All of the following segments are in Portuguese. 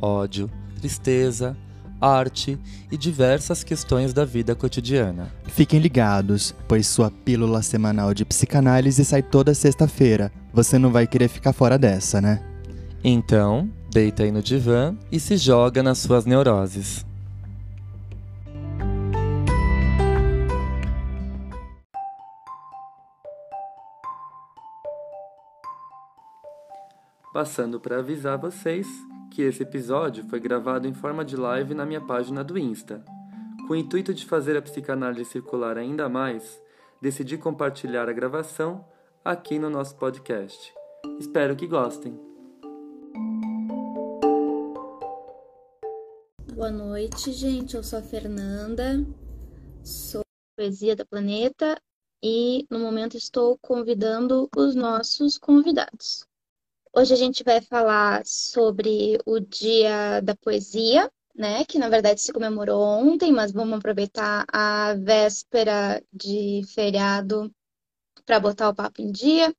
ódio, tristeza, arte e diversas questões da vida cotidiana. Fiquem ligados, pois sua pílula semanal de psicanálise sai toda sexta-feira. Você não vai querer ficar fora dessa, né? Então, deita aí no divã e se joga nas suas neuroses. Passando para avisar vocês que esse episódio foi gravado em forma de live na minha página do Insta. Com o intuito de fazer a psicanálise circular ainda mais, decidi compartilhar a gravação aqui no nosso podcast. Espero que gostem. Boa noite, gente. Eu sou a Fernanda, sou Poesia da Planeta e no momento estou convidando os nossos convidados. Hoje a gente vai falar sobre o Dia da Poesia, né? Que na verdade se comemorou ontem, mas vamos aproveitar a véspera de feriado para botar o papo em dia,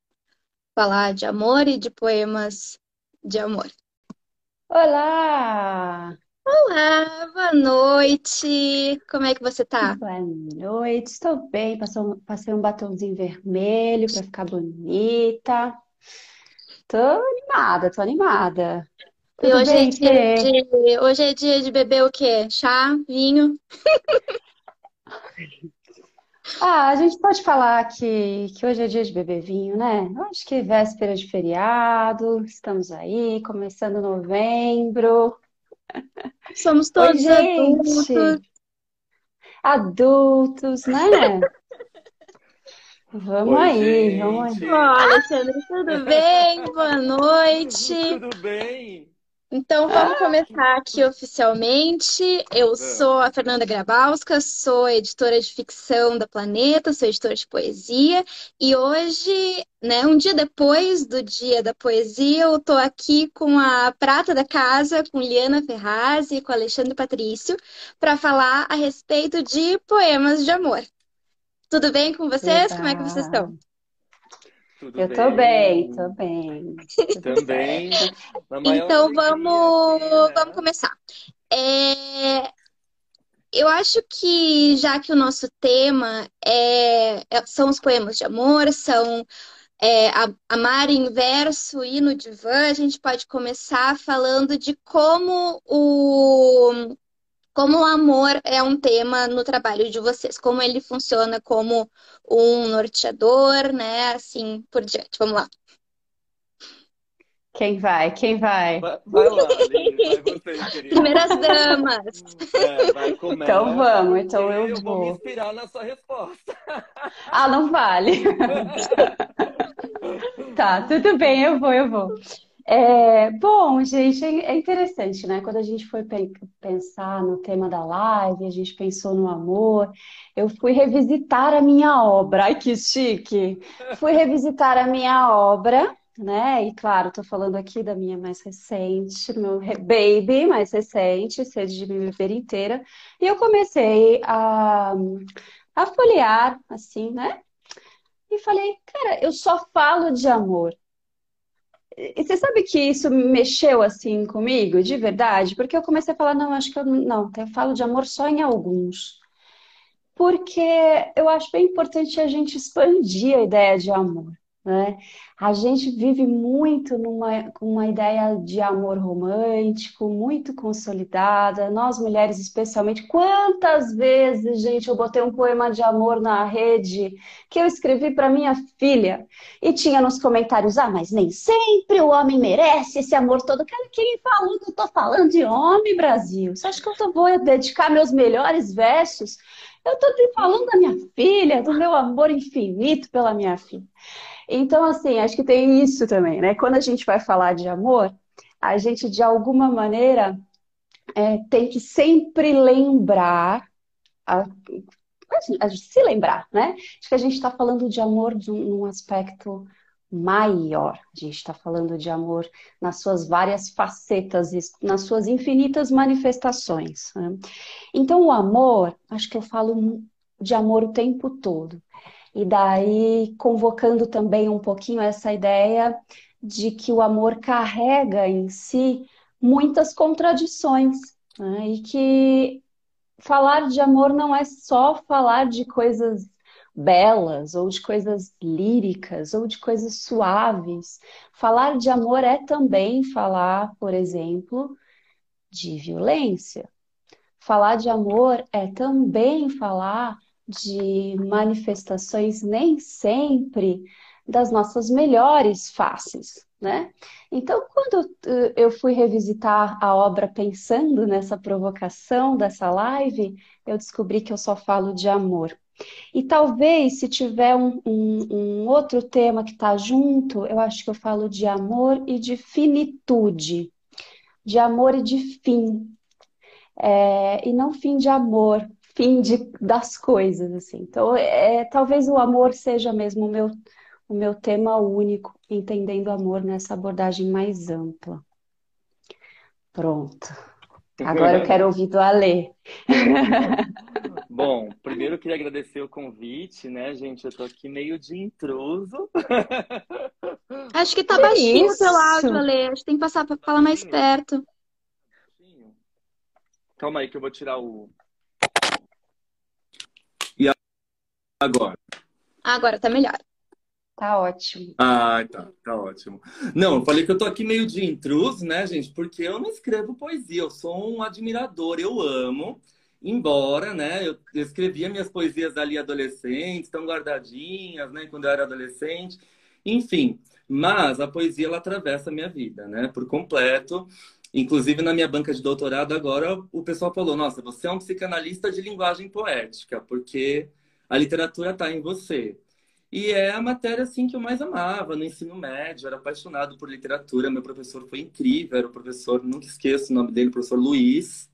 falar de amor e de poemas de amor. Olá! Olá, boa noite! Como é que você tá? Boa noite, estou bem. Passei um batomzinho vermelho para ficar bonita. Tô animada, tô animada. E Tudo hoje é bem, dia Fê? de, hoje é dia de beber o quê? Chá, vinho? Ah, a gente pode falar que, que hoje é dia de beber vinho, né? Acho que é véspera de feriado, estamos aí, começando novembro. Somos Oi, todos adultos. gente! Adultos, né? Vamos Oi, aí, vamos aí. gente. Ó, Alexandre, tudo bem? Boa noite. Tudo bem? Então vamos começar aqui oficialmente. Eu sou a Fernanda Grabowska, sou editora de ficção da Planeta, sou editora de poesia, e hoje, né, um dia depois do Dia da Poesia, eu tô aqui com a prata da casa, com Liana Ferraz e com Alexandre Patrício, para falar a respeito de poemas de amor. Tudo bem com vocês? Como é que vocês estão? Tudo Eu tô bem, tô bem. Tudo Também. maior Então vamos, né? vamos começar. É, eu acho que já que o nosso tema é, é- são os poemas de amor, são é, amar em verso e no divã, a gente pode começar falando de como o como o amor é um tema no trabalho de vocês, como ele funciona como um norteador, né? Assim por diante. Vamos lá. Quem vai? Quem vai? Vai, vai lá, Aline, vai você, querida. Primeiras damas. É, vai, Então vamos, então eu eu vou me vou. inspirar na sua resposta. Ah, não vale. Tá, tudo bem, eu vou, eu vou. É, bom, gente, é é interessante, né? Quando a gente foi pe- pensar no tema da live, a gente pensou no amor, eu fui revisitar a minha obra. Ai, que chique! Fui revisitar a minha obra, né? E claro, tô falando aqui da minha mais recente, meu baby mais recente, Sede de Me Beber Inteira. E eu comecei a, a folhear, assim, né? E falei, cara, eu só falo de amor. E você sabe que isso mexeu assim comigo, de verdade? Porque eu comecei a falar, não, acho que eu não, eu falo de amor só em alguns. Porque eu acho bem importante a gente expandir a ideia de amor, né? A gente vive muito numa, com uma ideia de amor romântico, muito consolidada. Nós mulheres, especialmente, quantas vezes, gente, eu botei um poema de amor na rede que eu escrevi para minha filha e tinha nos comentários: ah, mas nem sempre o homem merece esse amor todo. Cara, quem falou que eu tô falando de homem, Brasil? Você acha que eu vou dedicar meus melhores versos? Eu tô te falando da minha filha, do meu amor infinito pela minha filha. Então, assim, acho que tem isso também, né? Quando a gente vai falar de amor, a gente de alguma maneira é, tem que sempre lembrar, a, a, se lembrar, né? Que a gente está falando de amor de um, um aspecto maior. A gente está falando de amor nas suas várias facetas, nas suas infinitas manifestações. Né? Então, o amor, acho que eu falo de amor o tempo todo. E daí, convocando também um pouquinho essa ideia de que o amor carrega em si muitas contradições, né? e que falar de amor não é só falar de coisas belas, ou de coisas líricas, ou de coisas suaves. Falar de amor é também falar, por exemplo, de violência. Falar de amor é também falar de manifestações nem sempre das nossas melhores faces, né? Então, quando uh, eu fui revisitar a obra pensando nessa provocação dessa live, eu descobri que eu só falo de amor. E talvez, se tiver um, um, um outro tema que está junto, eu acho que eu falo de amor e de finitude, de amor e de fim. É, e não fim de amor, fim de, das coisas, assim. Então, é, talvez o amor seja mesmo o meu, o meu tema único, entendendo o amor nessa abordagem mais ampla. Pronto. Agora eu quero ouvir do Alê. Bom, primeiro eu queria agradecer o convite, né, gente? Eu tô aqui meio de intruso. Acho que tá que baixinho o teu áudio, Ale. Acho que tem que passar para falar mais perto. Calma aí que eu vou tirar o. E agora? Agora tá melhor. Tá ótimo. Ah, tá, tá ótimo. Não, eu falei que eu tô aqui meio de intruso, né, gente? Porque eu não escrevo poesia, eu sou um admirador, eu amo. Embora, né, eu escrevia minhas poesias ali adolescentes, estão guardadinhas, né, quando eu era adolescente. Enfim, mas a poesia ela atravessa a minha vida, né, por completo. Inclusive na minha banca de doutorado agora o pessoal falou: "Nossa, você é um psicanalista de linguagem poética, porque a literatura está em você". E é a matéria assim que eu mais amava no ensino médio, era apaixonado por literatura, meu professor foi incrível, era o professor, nunca esqueço o nome dele, o professor Luiz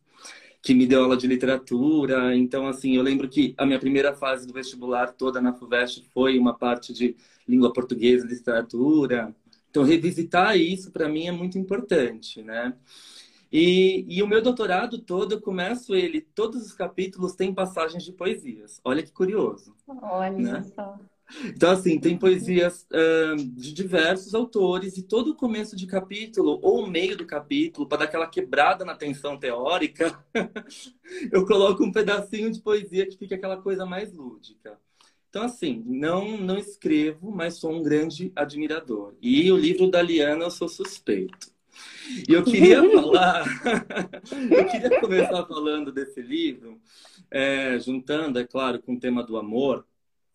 que me deu aula de literatura. Então, assim, eu lembro que a minha primeira fase do vestibular toda na FUVEST foi uma parte de língua portuguesa literatura. Então, revisitar isso para mim é muito importante, né? E, e, o meu doutorado todo, eu começo ele, todos os capítulos têm passagens de poesias. Olha que curioso. Olha né? só. Então, assim, tem poesias uh, de diversos autores, e todo começo de capítulo, ou o meio do capítulo, para dar aquela quebrada na tensão teórica, eu coloco um pedacinho de poesia que fica aquela coisa mais lúdica. Então, assim, não, não escrevo, mas sou um grande admirador. E o livro da Liana eu sou suspeito. E eu queria falar, eu queria começar falando desse livro, é, juntando, é claro, com o tema do amor,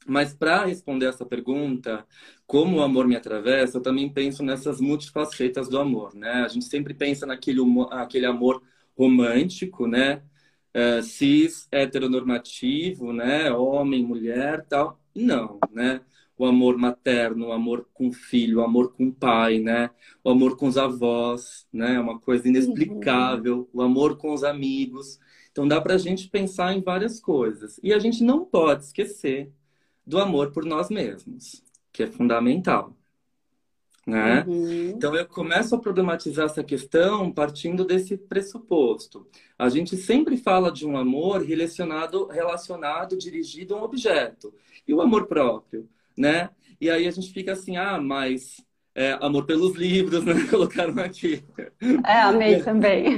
mas para responder essa pergunta, como o amor me atravessa, eu também penso nessas multifacetas do amor, né? A gente sempre pensa naquele aquele amor romântico, né? É, cis, heteronormativo, né? Homem, mulher, tal. Não, né? O amor materno, o amor com o filho, o amor com o pai, né? O amor com os avós, né? É uma coisa inexplicável. Uhum. O amor com os amigos. Então dá para a gente pensar em várias coisas. E a gente não pode esquecer do amor por nós mesmos, que é fundamental. Né? Uhum. Então eu começo a problematizar essa questão partindo desse pressuposto. A gente sempre fala de um amor relacionado, relacionado, dirigido a um objeto. E o amor próprio, né? E aí a gente fica assim, ah, mas é, amor pelos livros, né? Colocaram aqui. É, amei também.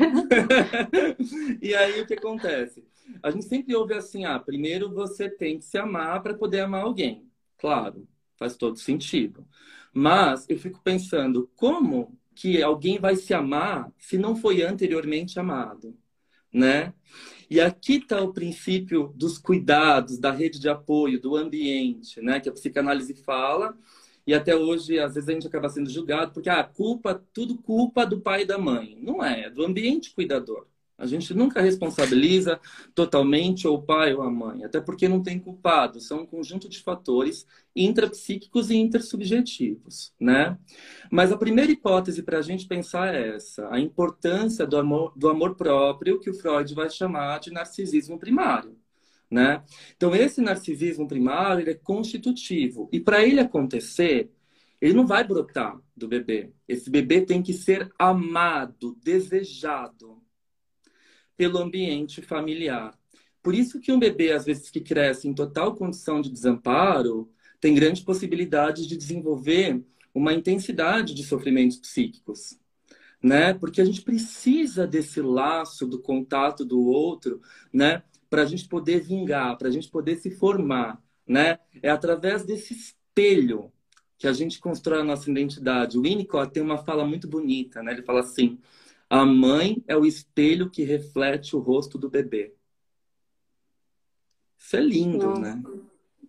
e aí o que acontece? A gente sempre ouve assim: ah, primeiro você tem que se amar para poder amar alguém. Claro, faz todo sentido. Mas eu fico pensando, como que alguém vai se amar se não foi anteriormente amado? Né? E aqui está o princípio dos cuidados, da rede de apoio, do ambiente, né? Que a psicanálise fala. E até hoje, às vezes, a gente acaba sendo julgado porque, ah, culpa, tudo culpa do pai e da mãe. Não é, é do ambiente cuidador A gente nunca responsabiliza totalmente ou o pai ou a mãe, até porque não tem culpado, são um conjunto de fatores intrapsíquicos e intersubjetivos, né? Mas a primeira hipótese para a gente pensar é essa, a importância do amor, do amor próprio, que o Freud vai chamar de narcisismo primário, né? Então, esse narcisismo primário é constitutivo, e para ele acontecer, ele não vai brotar do bebê. Esse bebê tem que ser amado, desejado, pelo ambiente familiar. Por isso que um bebê, às vezes, que cresce em total condição de desamparo, tem grande possibilidade de desenvolver uma intensidade de sofrimentos psíquicos. Né? Porque a gente precisa desse laço do contato do outro, né? Para a gente poder vingar, para a gente poder se formar, né? É através desse espelho que a gente constrói a nossa identidade. O Winnicott tem uma fala muito bonita, né? Ele fala assim: a mãe é o espelho que reflete o rosto do bebê. Isso é lindo, Nossa. né?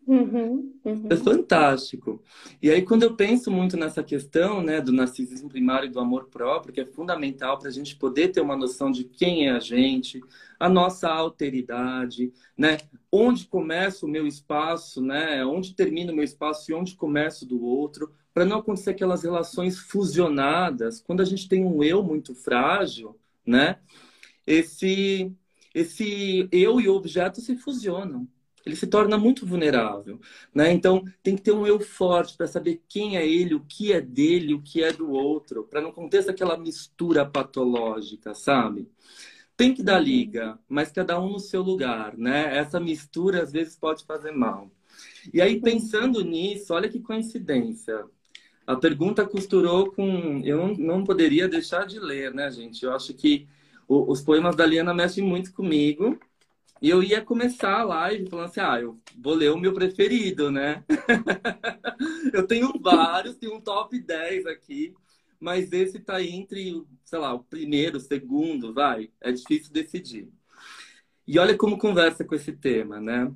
Uhum, uhum. É fantástico. E aí, quando eu penso muito nessa questão né, do narcisismo primário e do amor próprio, que é fundamental para a gente poder ter uma noção de quem é a gente, a nossa alteridade, né? Onde começa o meu espaço, né? Onde termina o meu espaço e onde começa o do outro para não acontecer aquelas relações fusionadas. Quando a gente tem um eu muito frágil, né? Esse, esse eu e o objeto se fusionam. Ele se torna muito vulnerável, né? Então tem que ter um eu forte para saber quem é ele, o que é dele, o que é do outro, para não acontecer aquela mistura patológica, sabe? Tem que dar liga, mas cada um no seu lugar, né? Essa mistura às vezes pode fazer mal. E aí, pensando nisso, olha que coincidência. A pergunta costurou com. Eu não, poderia deixar de ler, né, gente? Eu acho que o, os poemas da Liana mexem muito comigo. E eu ia começar a live falando assim: ah, eu vou ler o meu preferido, né? eu tenho vários, tenho um top 10 aqui, mas esse tá entre, sei lá, o primeiro, o segundo, vai. É difícil decidir. E olha como conversa com esse tema, né?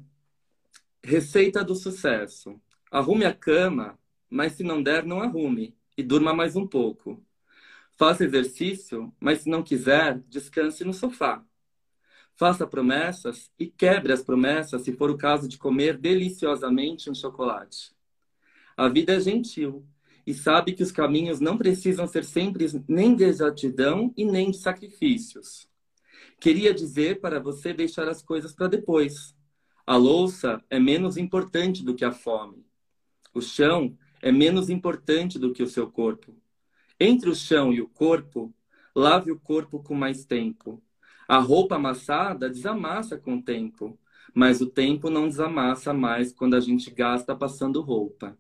Receita do sucesso. Arrume a cama mas se não der, não arrume e durma mais um pouco. Faça exercício, mas se não quiser, descanse no sofá. Faça promessas e quebre as promessas se for o caso de comer deliciosamente um chocolate. A vida é gentil e sabe que os caminhos não precisam ser sempre nem de exatidão e nem de sacrifícios. Queria dizer para você deixar as coisas para depois. A louça é menos importante do que a fome. O chão é menos importante do que o seu corpo. Entre o chão e o corpo, lave o corpo com mais tempo. A roupa amassada desamassa com o tempo, mas o tempo não desamassa mais quando a gente gasta passando roupa.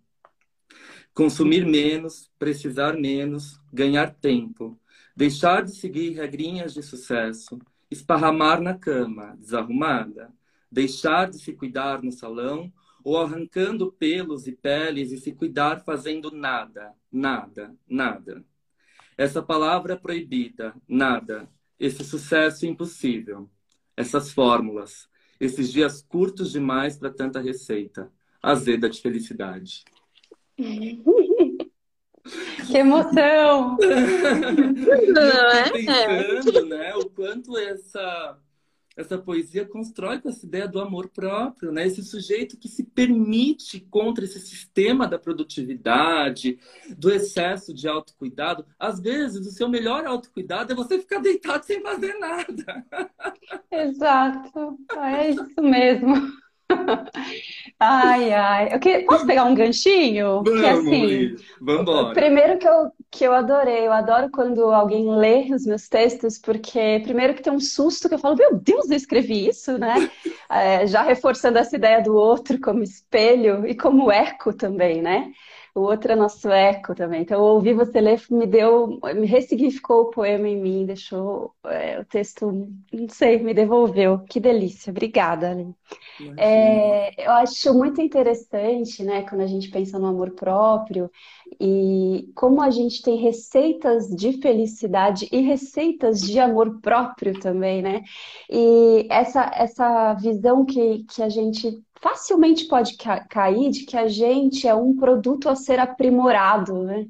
Consumir menos, precisar menos, ganhar tempo, deixar de seguir regrinhas de sucesso, esparramar na cama, desarrumada, deixar de se cuidar no salão ou arrancando pelos e peles e se cuidar fazendo nada, nada, nada. Essa palavra proibida, nada, esse sucesso impossível, essas fórmulas, esses dias curtos demais para tanta receita, azeda de felicidade. Que emoção! Não é? Pensando, né, o quanto essa essa poesia constrói com essa ideia do amor próprio, né? Esse sujeito que se permite contra esse sistema da produtividade, do excesso de autocuidado. Às vezes, o seu melhor autocuidado é você ficar deitado sem fazer nada. Exato, é isso mesmo. Ai, ai. Eu que... Posso pegar um ganchinho? Vamos, que assim, vamos embora. Primeiro que eu, que eu adorei, eu adoro quando alguém lê os meus textos, porque primeiro que tem um susto que eu falo, meu Deus, eu escrevi isso, né? É, já reforçando essa ideia do outro como espelho e como eco também, né? O outro é nosso eco também. Então, ouvir você ler me deu, me ressignificou o poema em mim, deixou é, o texto, não sei, me devolveu. Que delícia. Obrigada, Ali. É, eu acho muito interessante, né, quando a gente pensa no amor próprio e como a gente tem receitas de felicidade e receitas de amor próprio também, né? E essa, essa visão que, que a gente facilmente pode ca cair de que a gente é um produto a ser aprimorado, né?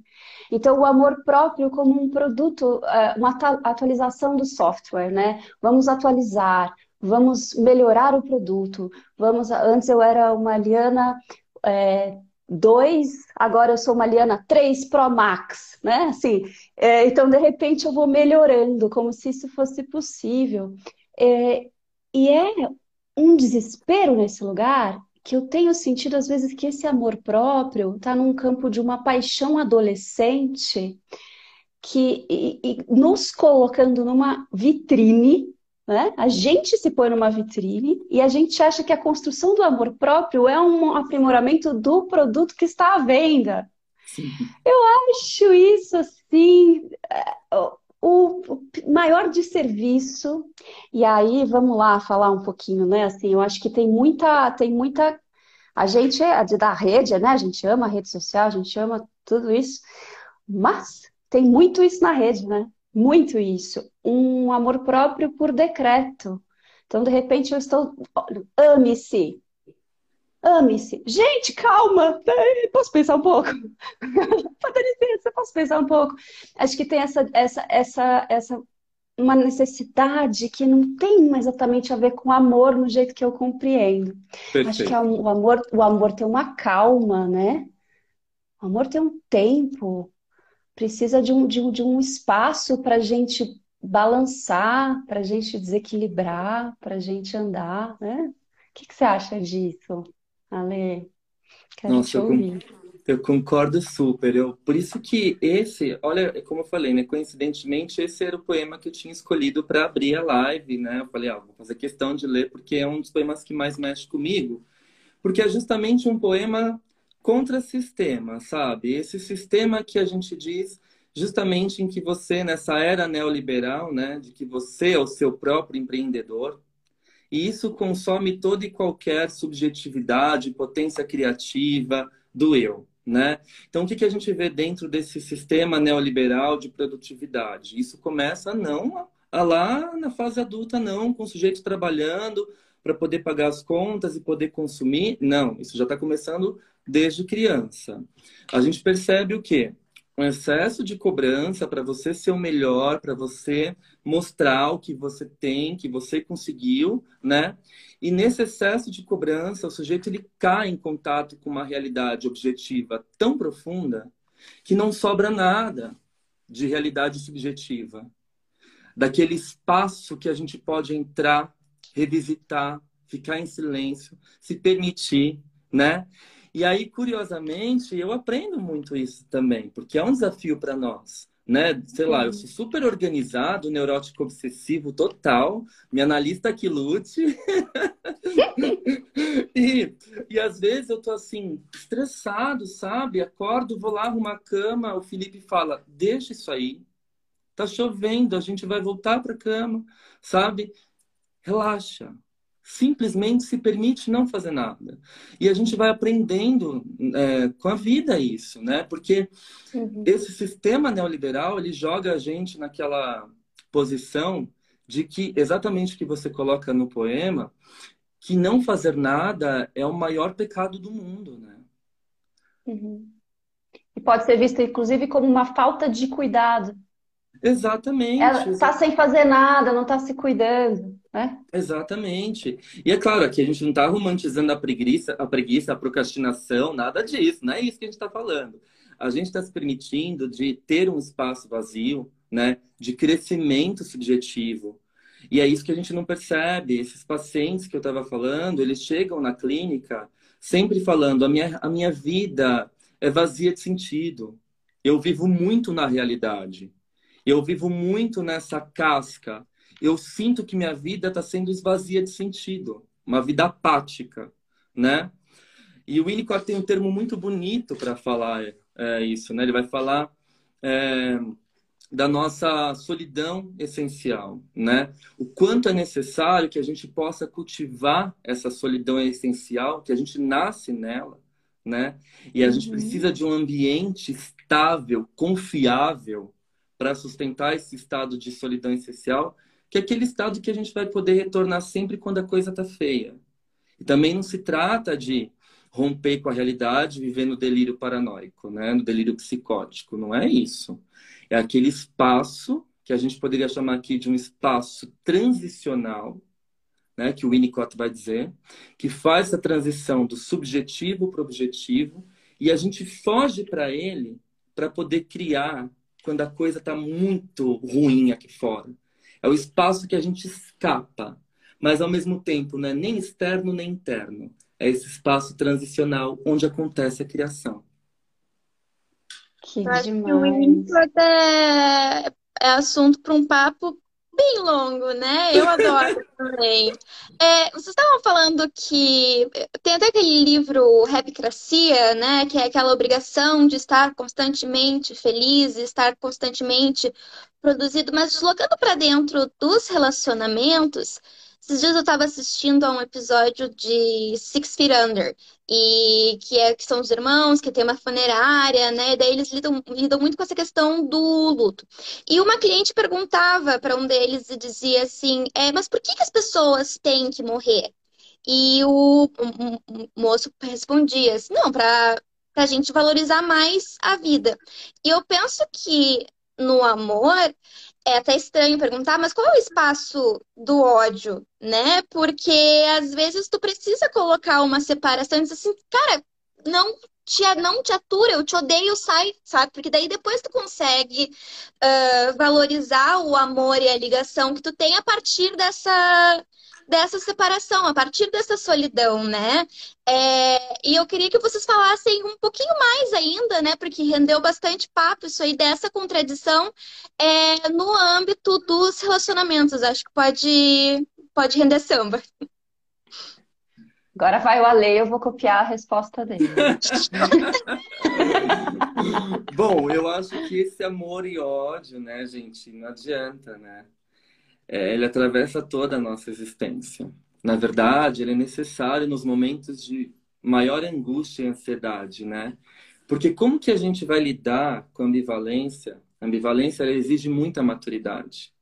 Então, o amor próprio como um produto, é, uma atualização do software, né? Vamos atualizar, vamos melhorar o produto. Vamos. Antes eu era uma Liana é, 2, agora eu sou uma Liana 3 Pro Max, né? Assim, é, então de repente eu vou melhorando, como se isso fosse possível. É, e é um desespero nesse lugar que eu tenho sentido às vezes que esse amor próprio está num campo de uma paixão adolescente que e, e nos colocando numa vitrine, né? A gente se põe numa vitrine e a gente acha que a construção do amor próprio é um aprimoramento do produto que está à venda. Sim. Eu acho isso assim é, o, maior de serviço. E aí, vamos lá falar um pouquinho, né? Assim, eu acho que tem muita, tem muita. A gente é da rede, né? A gente ama a rede social, a gente ama tudo isso, mas tem muito isso na rede, né? Muito isso. Um amor próprio por decreto. Então, de repente, eu estou. Ame-se. Ame-se. Gente, calma! Posso pensar um pouco? Pode licença, posso pensar um pouco? Acho que tem essa, essa, essa, essa uma necessidade que não tem exatamente a ver com amor no jeito que eu compreendo. Perfeito. Acho que o amor, o amor tem uma calma, né? O amor tem um tempo, precisa de um, de um, de um espaço para a gente balançar, para a gente desequilibrar, para a gente andar, né? O que, que você acha disso? Ale, quero Nossa, te ouvir. Eu, eu concordo super. Eu, por isso que esse, olha, como eu falei, né? Coincidentemente, esse era o poema que eu tinha escolhido para abrir a live, né? Eu falei, ah, vou fazer questão de ler porque é um dos poemas que mais mexe comigo. Porque é justamente um poema contra sistema, sabe? Esse sistema que a gente diz justamente em que você, nessa era neoliberal, né, de que você é o seu próprio empreendedor, e isso consome toda e qualquer subjetividade, potência criativa do eu. Né? Então, o que, que a gente vê dentro desse sistema neoliberal de produtividade? Isso começa não a lá na fase adulta, não, com o sujeito trabalhando para poder pagar as contas e poder consumir. Não, isso já está começando desde criança. A gente percebe o quê? Um excesso de cobrança para você ser o melhor, para você mostrar o que você tem, que você conseguiu, né? E nesse excesso de cobrança, o sujeito ele cai em contato com uma realidade objetiva tão profunda que não sobra nada de realidade subjetiva. Daquele espaço que a gente pode entrar, revisitar, ficar em silêncio, se permitir, né? E aí, curiosamente, eu aprendo muito isso também, porque é um desafio para nós. Né? Sei lá, eu sou super organizado, neurótico obsessivo total, me analista que lute. e, e às vezes eu tô assim, estressado, sabe? Acordo, vou lá arrumar a cama, o Felipe fala: deixa isso aí, tá chovendo, a gente vai voltar para a cama, sabe? Relaxa, simplesmente se permite não fazer nada. E a gente vai aprendendo é, com a vida isso, né? Porque uhum. esse sistema neoliberal, ele joga a gente naquela posição de que, exatamente o que você coloca no poema, que não fazer nada é o maior pecado do mundo, né? Uhum. E pode ser visto, inclusive, como uma falta de cuidado. Exatamente. Ela está sem fazer nada, não está se cuidando. Né? Exatamente. E é claro, aqui a gente não está romantizando a preguiça, a preguiça, a procrastinação, nada disso, não é isso que a gente está falando. A gente está se permitindo de ter um espaço vazio, né, de crescimento subjetivo. E é isso que a gente não percebe. Esses pacientes que eu estava falando, eles chegam na clínica sempre falando: a minha, a minha vida é vazia de sentido. Eu vivo muito na realidade. Eu vivo muito nessa casca eu sinto que minha vida está sendo esvazia de sentido, uma vida apática, né? E o Winnicott tem um termo muito bonito para falar é, isso, né? Ele vai falar é, da nossa solidão essencial, né? O quanto é necessário que a gente possa cultivar essa solidão essencial, que a gente nasce nela, né? E a uhum. gente precisa de um ambiente estável, confiável, para sustentar esse estado de solidão essencial que é aquele estado que a gente vai poder retornar sempre quando a coisa tá feia. E também não se trata de romper com a realidade, viver no delírio paranoico, né? no delírio psicótico. Não é isso. É aquele espaço que a gente poderia chamar aqui de um espaço transicional, né? que o Winnicott vai dizer, que faz essa transição do subjetivo para o objetivo, e a gente foge para ele para poder criar quando a coisa está muito ruim aqui fora. É o espaço que a gente escapa, mas ao mesmo tempo não é nem externo nem interno. É esse espaço transicional onde acontece a criação. Que demais. Que o até é assunto para um papo bem longo, né? Eu adoro também. É, vocês estavam falando que tem até aquele livro Rapicracia, né? Que é aquela obrigação de estar constantemente feliz, estar constantemente produzido, mas deslocando para dentro dos relacionamentos, esses dias eu estava assistindo a um episódio de Six Feet Under, e que, é, que são os irmãos, que tem uma funerária, né? E daí eles lidam, lidam muito com essa questão do luto. E uma cliente perguntava para um deles e dizia assim: é, mas por que, que as pessoas têm que morrer? E o, o, o moço respondia assim, não, para a gente valorizar mais a vida. E eu penso que no amor é até estranho perguntar, mas qual é o espaço do ódio, né? Porque às vezes tu precisa colocar uma separação e assim, cara, não te, não te atura, eu te odeio, sai, sabe? Porque daí depois tu consegue uh, valorizar o amor e a ligação que tu tem a partir dessa dessa separação, a partir dessa solidão, né? É, e eu queria que vocês falassem um pouquinho mais ainda, né? Porque rendeu bastante papo isso aí dessa contradição é, no âmbito dos relacionamentos. Acho que pode, pode render samba. Agora vai o Ale, eu vou copiar a resposta dele. Bom, eu acho que esse amor e ódio, né, gente, não adianta, né? É, ele atravessa toda a nossa existência. Na verdade, ele é necessário nos momentos de maior angústia e ansiedade, né? Porque como que a gente vai lidar com a ambivalência? A ambivalência exige muita maturidade.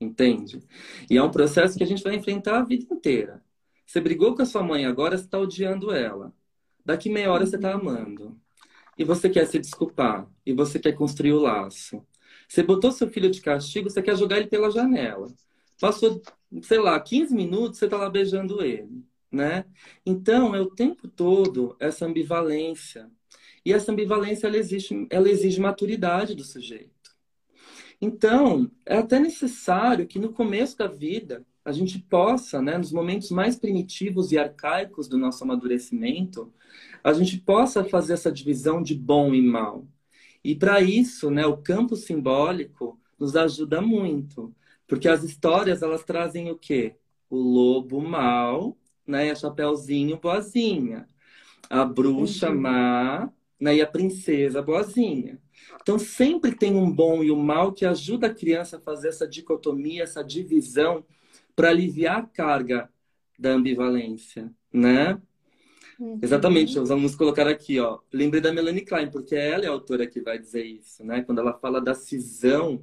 Entende? E é um processo que a gente vai enfrentar a vida inteira. Você brigou com a sua mãe agora, você está odiando ela. Daqui meia hora você está amando. E você quer se desculpar. E você quer construir o laço. Você botou seu filho de castigo, você quer jogar ele pela janela. Passou, sei lá, 15 minutos, você está lá beijando ele, né? Então, é o tempo todo essa ambivalência. E essa ambivalência, ela exige, ela exige maturidade do sujeito. Então, é até necessário que no começo da vida a gente possa, né, nos momentos mais primitivos e arcaicos do nosso amadurecimento, a gente possa fazer essa divisão de bom e mal. E para isso, né, o campo simbólico nos ajuda muito, porque as histórias elas trazem o quê? O lobo mal, né, a Chapeuzinho boazinha, a bruxa uhum. má, né, e a princesa boazinha. Então sempre tem um bom e o um mal que ajuda a criança a fazer essa dicotomia, essa divisão para aliviar a carga da ambivalência, né? Uhum. Exatamente, os alunos colocaram aqui, ó. Lembrei da Melanie Klein, porque ela é a autora que vai dizer isso, né? Quando ela fala da cisão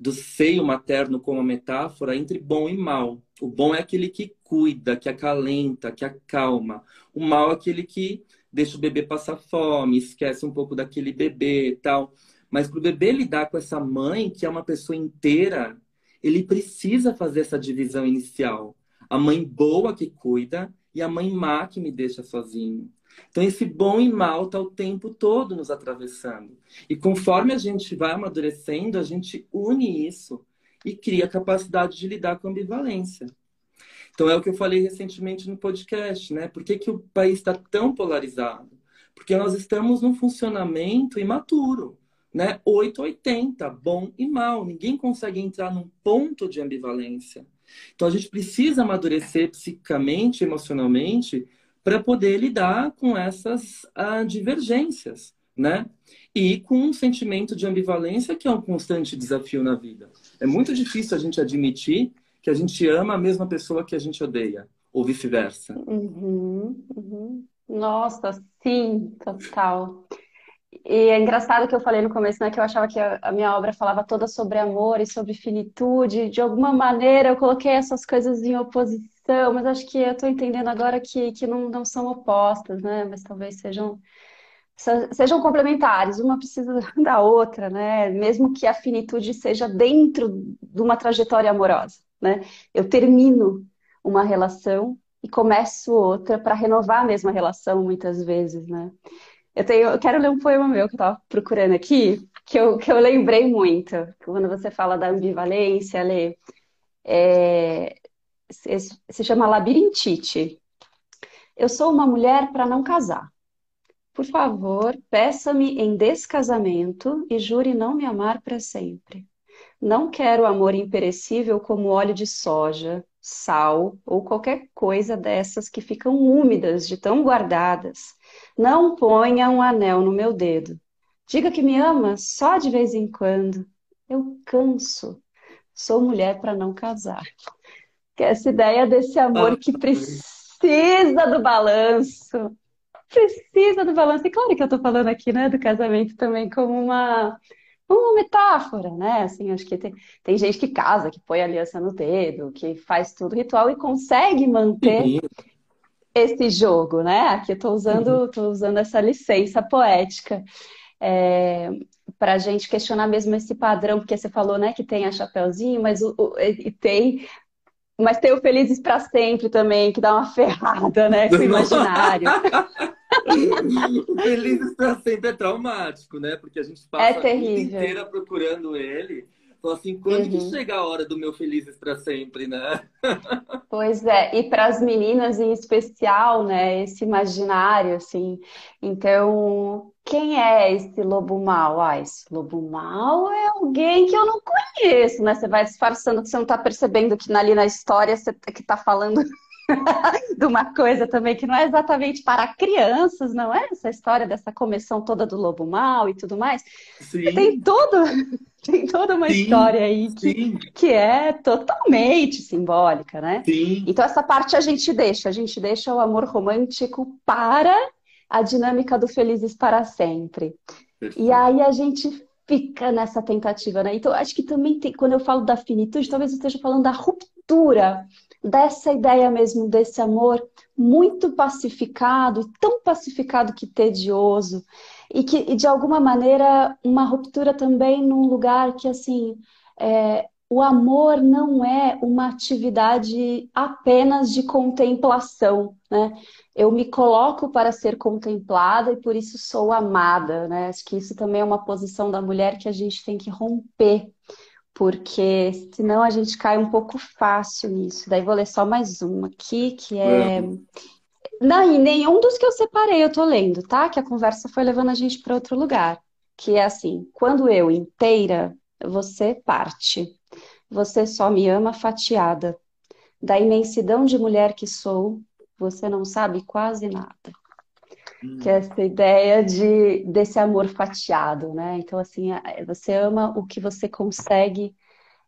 do seio materno como metáfora entre bom e mal. O bom é aquele que cuida, que acalenta, que acalma. O mal é aquele que deixa o bebê passar fome, esquece um pouco daquele bebê e tal. Mas para o bebê lidar com essa mãe, que é uma pessoa inteira, ele precisa fazer essa divisão inicial. A mãe boa que cuida e a mãe má que me deixa sozinho. Então, esse bom e mal está o tempo todo nos atravessando. E conforme a gente vai amadurecendo, a gente une isso e cria a capacidade de lidar com a ambivalência. Então, é o que eu falei recentemente no podcast, né? Por que, que o país está tão polarizado? Porque nós estamos num funcionamento imaturo, né? 880, bom e mal. Ninguém consegue entrar num ponto de ambivalência. Então a gente precisa amadurecer psicicamente, emocionalmente, para poder lidar com essas uh, divergências, né? E com um sentimento de ambivalência que é um constante desafio na vida. É muito difícil a gente admitir que a gente ama a mesma pessoa que a gente odeia, ou vice-versa. Uhum, uhum. Nossa, sim, total. E é engraçado que eu falei no começo, né, que eu achava que a, minha obra falava toda sobre amor e sobre finitude. De alguma maneira, eu coloquei essas coisas em oposição mas acho que eu estou entendendo agora que, que não, não são opostas, né? Mas talvez sejam, sejam complementares, uma precisa da outra, né? Mesmo que a finitude seja dentro de uma trajetória amorosa, né? Eu termino uma relação e começo outra para renovar a mesma relação muitas vezes, né? Eu, tenho, eu quero ler um poema meu que eu estava procurando aqui, que eu, que eu lembrei muito. Quando você fala da ambivalência, Lê, é, se chama Labirintite. Eu sou uma mulher para não casar. Por favor, peça-me em descasamento e jure não me amar para sempre. Não quero amor imperecível como óleo de soja, sal ou qualquer coisa dessas que ficam úmidas de tão guardadas. Não ponha um anel no meu dedo. Diga que me ama só de vez em quando. Eu canso. Sou mulher para não casar. Que é essa ideia desse amor que precisa do balanço. Precisa do balanço. E claro que eu estou falando aqui, né, do casamento também como uma, uma metáfora, né? Assim, acho que tem, tem gente que casa, que põe aliança no dedo, que faz tudo ritual e consegue manter esse jogo, né? Aqui eu estou usando, tô usando essa licença poética. É, para a gente questionar mesmo esse padrão, porque você falou, né, que tem a Chapeuzinho, mas o, o e tem mas tem o Felizes para Sempre também, que dá uma ferrada, né, com o imaginário. O Felizes para Sempre é traumático, né? Porque a gente passa é a vida inteira procurando ele. Então, assim, quando uhum. que chega a hora do meu Felizes para Sempre, né? Pois é, e para as meninas em especial, né? Esse imaginário, assim. Então, quem é esse lobo mal? Ah, esse lobo mal é alguém que eu não conheço, né? Você vai disfarçando que você não está percebendo que ali na história você tá, que está falando de uma coisa também que não é exatamente para crianças, não é? Essa história dessa comissão toda do lobo mal e tudo mais. Sim. Tem todo, tem toda uma sim, história aí que, que é totalmente simbólica, né? Sim. Então essa parte a gente deixa, a gente deixa o amor romântico para a dinâmica do felizes para sempre. Perfeito. E aí a gente fica nessa tentativa, né? Então, acho que também tem, quando eu falo da finitude, talvez eu esteja falando da ruptura dessa ideia mesmo desse amor muito pacificado, tão pacificado que tedioso, e que e de alguma maneira uma ruptura também num lugar que assim é, o amor não é uma atividade apenas de contemplação, né? Eu me coloco para ser contemplada e por isso sou amada, né? Acho que isso também é uma posição da mulher que a gente tem que romper, porque senão a gente cai um pouco fácil nisso. Daí vou ler só mais uma aqui, que é. Não, e nenhum dos que eu separei eu tô lendo, tá? Que a conversa foi levando a gente para outro lugar. Que é assim: quando eu inteira, você parte. Você só me ama fatiada. Da imensidão de mulher que sou, você não sabe quase nada. Que é essa ideia de, desse amor fatiado, né? Então, assim, você ama o que você consegue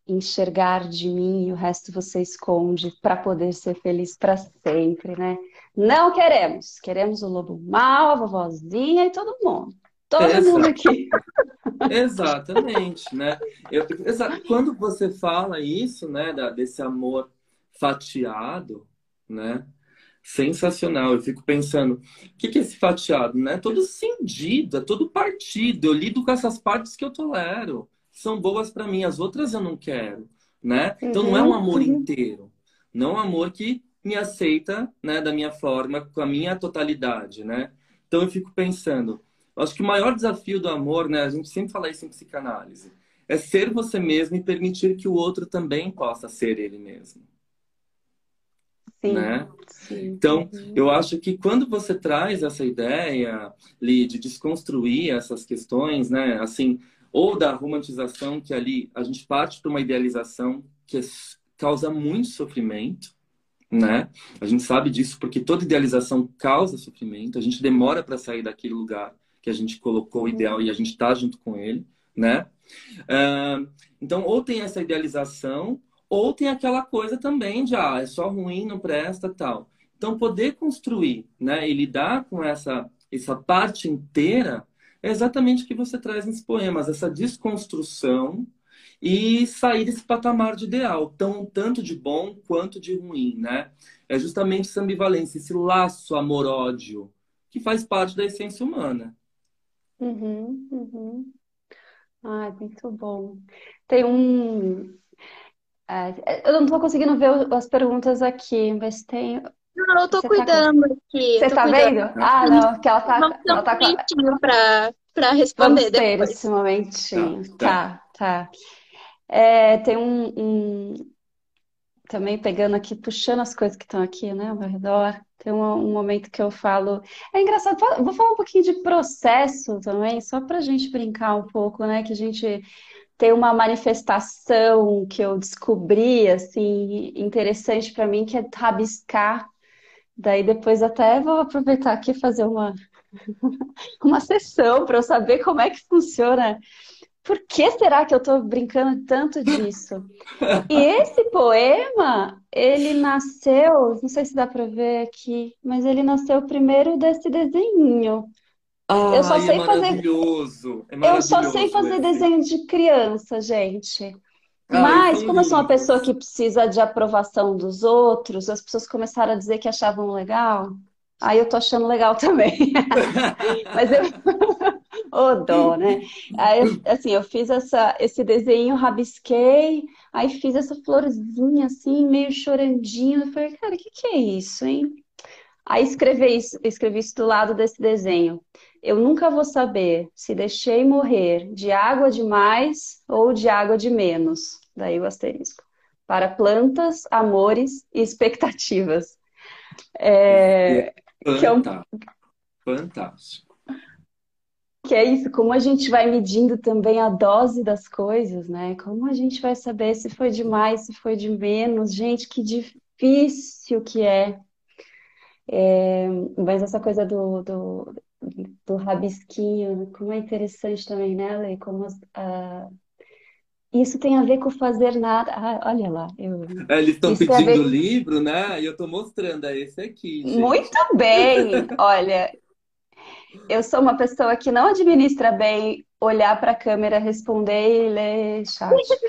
enxergar de mim e o resto você esconde para poder ser feliz para sempre, né? Não queremos. Queremos o lobo mal, a vovozinha e todo mundo. Todo Exato. mundo aqui. Exatamente, né? Eu, exa quando você fala isso, né, da, desse amor fatiado, né? Sensacional. Eu fico pensando, o que, que é esse fatiado, né? Todo cindido, é todo partido. Eu lido com essas partes que eu tolero. São boas para mim, as outras eu não quero, né? Então não é um amor uhum. inteiro. Não é um amor que me aceita, né, da minha forma, com a minha totalidade, né? Então eu fico pensando, eu acho que o maior desafio do amor, né, a gente sempre fala isso em psicanálise, é ser você mesmo e permitir que o outro também possa ser ele mesmo. Sim, né? Sim. Então, eu acho que quando você traz essa ideia, Li, de desconstruir essas questões, né, assim, ou da romantização, que ali a gente parte para uma idealização que causa muito sofrimento, né? A gente sabe disso porque toda idealização causa sofrimento, a gente demora para sair daquele lugar que a gente colocou o ideal e a gente está junto com ele, né? Uh, então, ou tem essa idealização, ou tem aquela coisa também de, ah, é só ruim, não presta, tal. Então, poder construir, né, e lidar com essa, essa parte inteira é exatamente o que você traz nos poemas, essa desconstrução e sair desse patamar de ideal, tão, tanto de bom quanto de ruim, né? É justamente essa ambivalência, esse laço amor-ódio, que faz parte da essência humana. Uhum, uhum. Ai, muito bom. Tem um. Eu não estou conseguindo ver as perguntas aqui, mas tem. Não, eu tô Você tá com... cuidando aqui, Você tá cuidando. vendo? Ah, não, que ela Vamos tá, ela um tá momentinho para para Vamos responder ter depois. esse Tá, momentinho. tá. Tá, tá. É, tem um, um- também pegando aqui, puxando as coisas que estão aqui, né, ao meu redor. Tem um, um momento que eu falo. É engraçado, vou falar um pouquinho de processo também, só para a gente brincar um pouco, né? Que a gente tem uma manifestação que eu descobri, assim, interessante para mim, que é rabiscar. Daí depois até vou aproveitar aqui e fazer uma, uma sessão para eu saber como é que funciona. Por que será que eu estou brincando tanto disso? E esse poema, ele nasceu, não sei se dá para ver aqui, mas ele nasceu primeiro desse desenho. Eu só Ai, é sei fazer, maravilhoso. É eu só sei maravilhoso fazer esse. desenho de criança, gente. Ah, e Mas, são como eu sou uma pessoa que precisa de aprovação dos outros, as pessoas começaram a dizer que achavam legal. Aí eu tô achando legal também. Mas eu, Ô, dó, né? Aí, assim, eu fiz essa, esse desenho, rabisquei, aí fiz essa florzinha, assim, meio chorandinho. Eu falei, cara, o que que é isso, hein? Aí escrevi isso, escrevi isso do lado desse desenho. Eu nunca vou saber se deixei morrer de água demais ou de água de menos. Daí o asterisco. Para plantas, amores e expectativas. É, que é um Fantástico. Fantástico. Que é isso, como a gente vai medindo também a dose das coisas, né? Como a gente vai saber se foi demais, se foi de menos? Gente, que difícil que é. É, mas essa coisa do, do, do rabisquinho, como é interessante também, né, Lei? Como as- a- isso tem a ver com fazer nada. Ah, olha lá, eu... É, Eles estão pedindo o ver livro, né? E eu estou mostrando, é esse aqui, gente. muito bem. Olha, eu sou uma pessoa que não administra bem olhar para a câmera, responder e ler chat.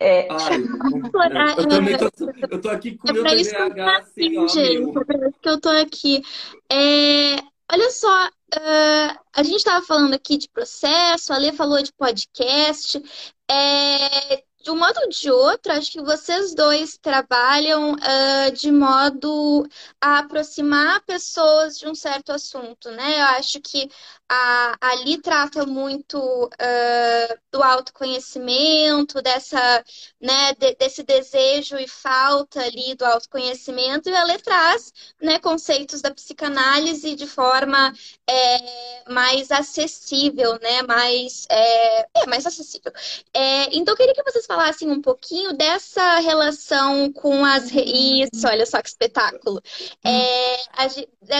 É, Ai, eu também tô, eu tô aqui com o É meu TDAH assim, ó, aqui, gente. meu. É que eu tô aqui. É, olha só, ah, a gente estava falando aqui de processo, a Lê falou de podcast. É, de um modo ou de outro, acho que vocês dois trabalham ah, de modo a aproximar pessoas de um certo assunto, né? Eu acho que a, ali trata muito ah, do autoconhecimento, dessa né, de- desse desejo e falta ali do autoconhecimento, e ela traz, né, conceitos da psicanálise de forma é, mais acessível, né, mais, é, é, mais acessível. É, então, eu queria que vocês falassem um pouquinho dessa relação com as... re- Isso, olha só que espetáculo. É, a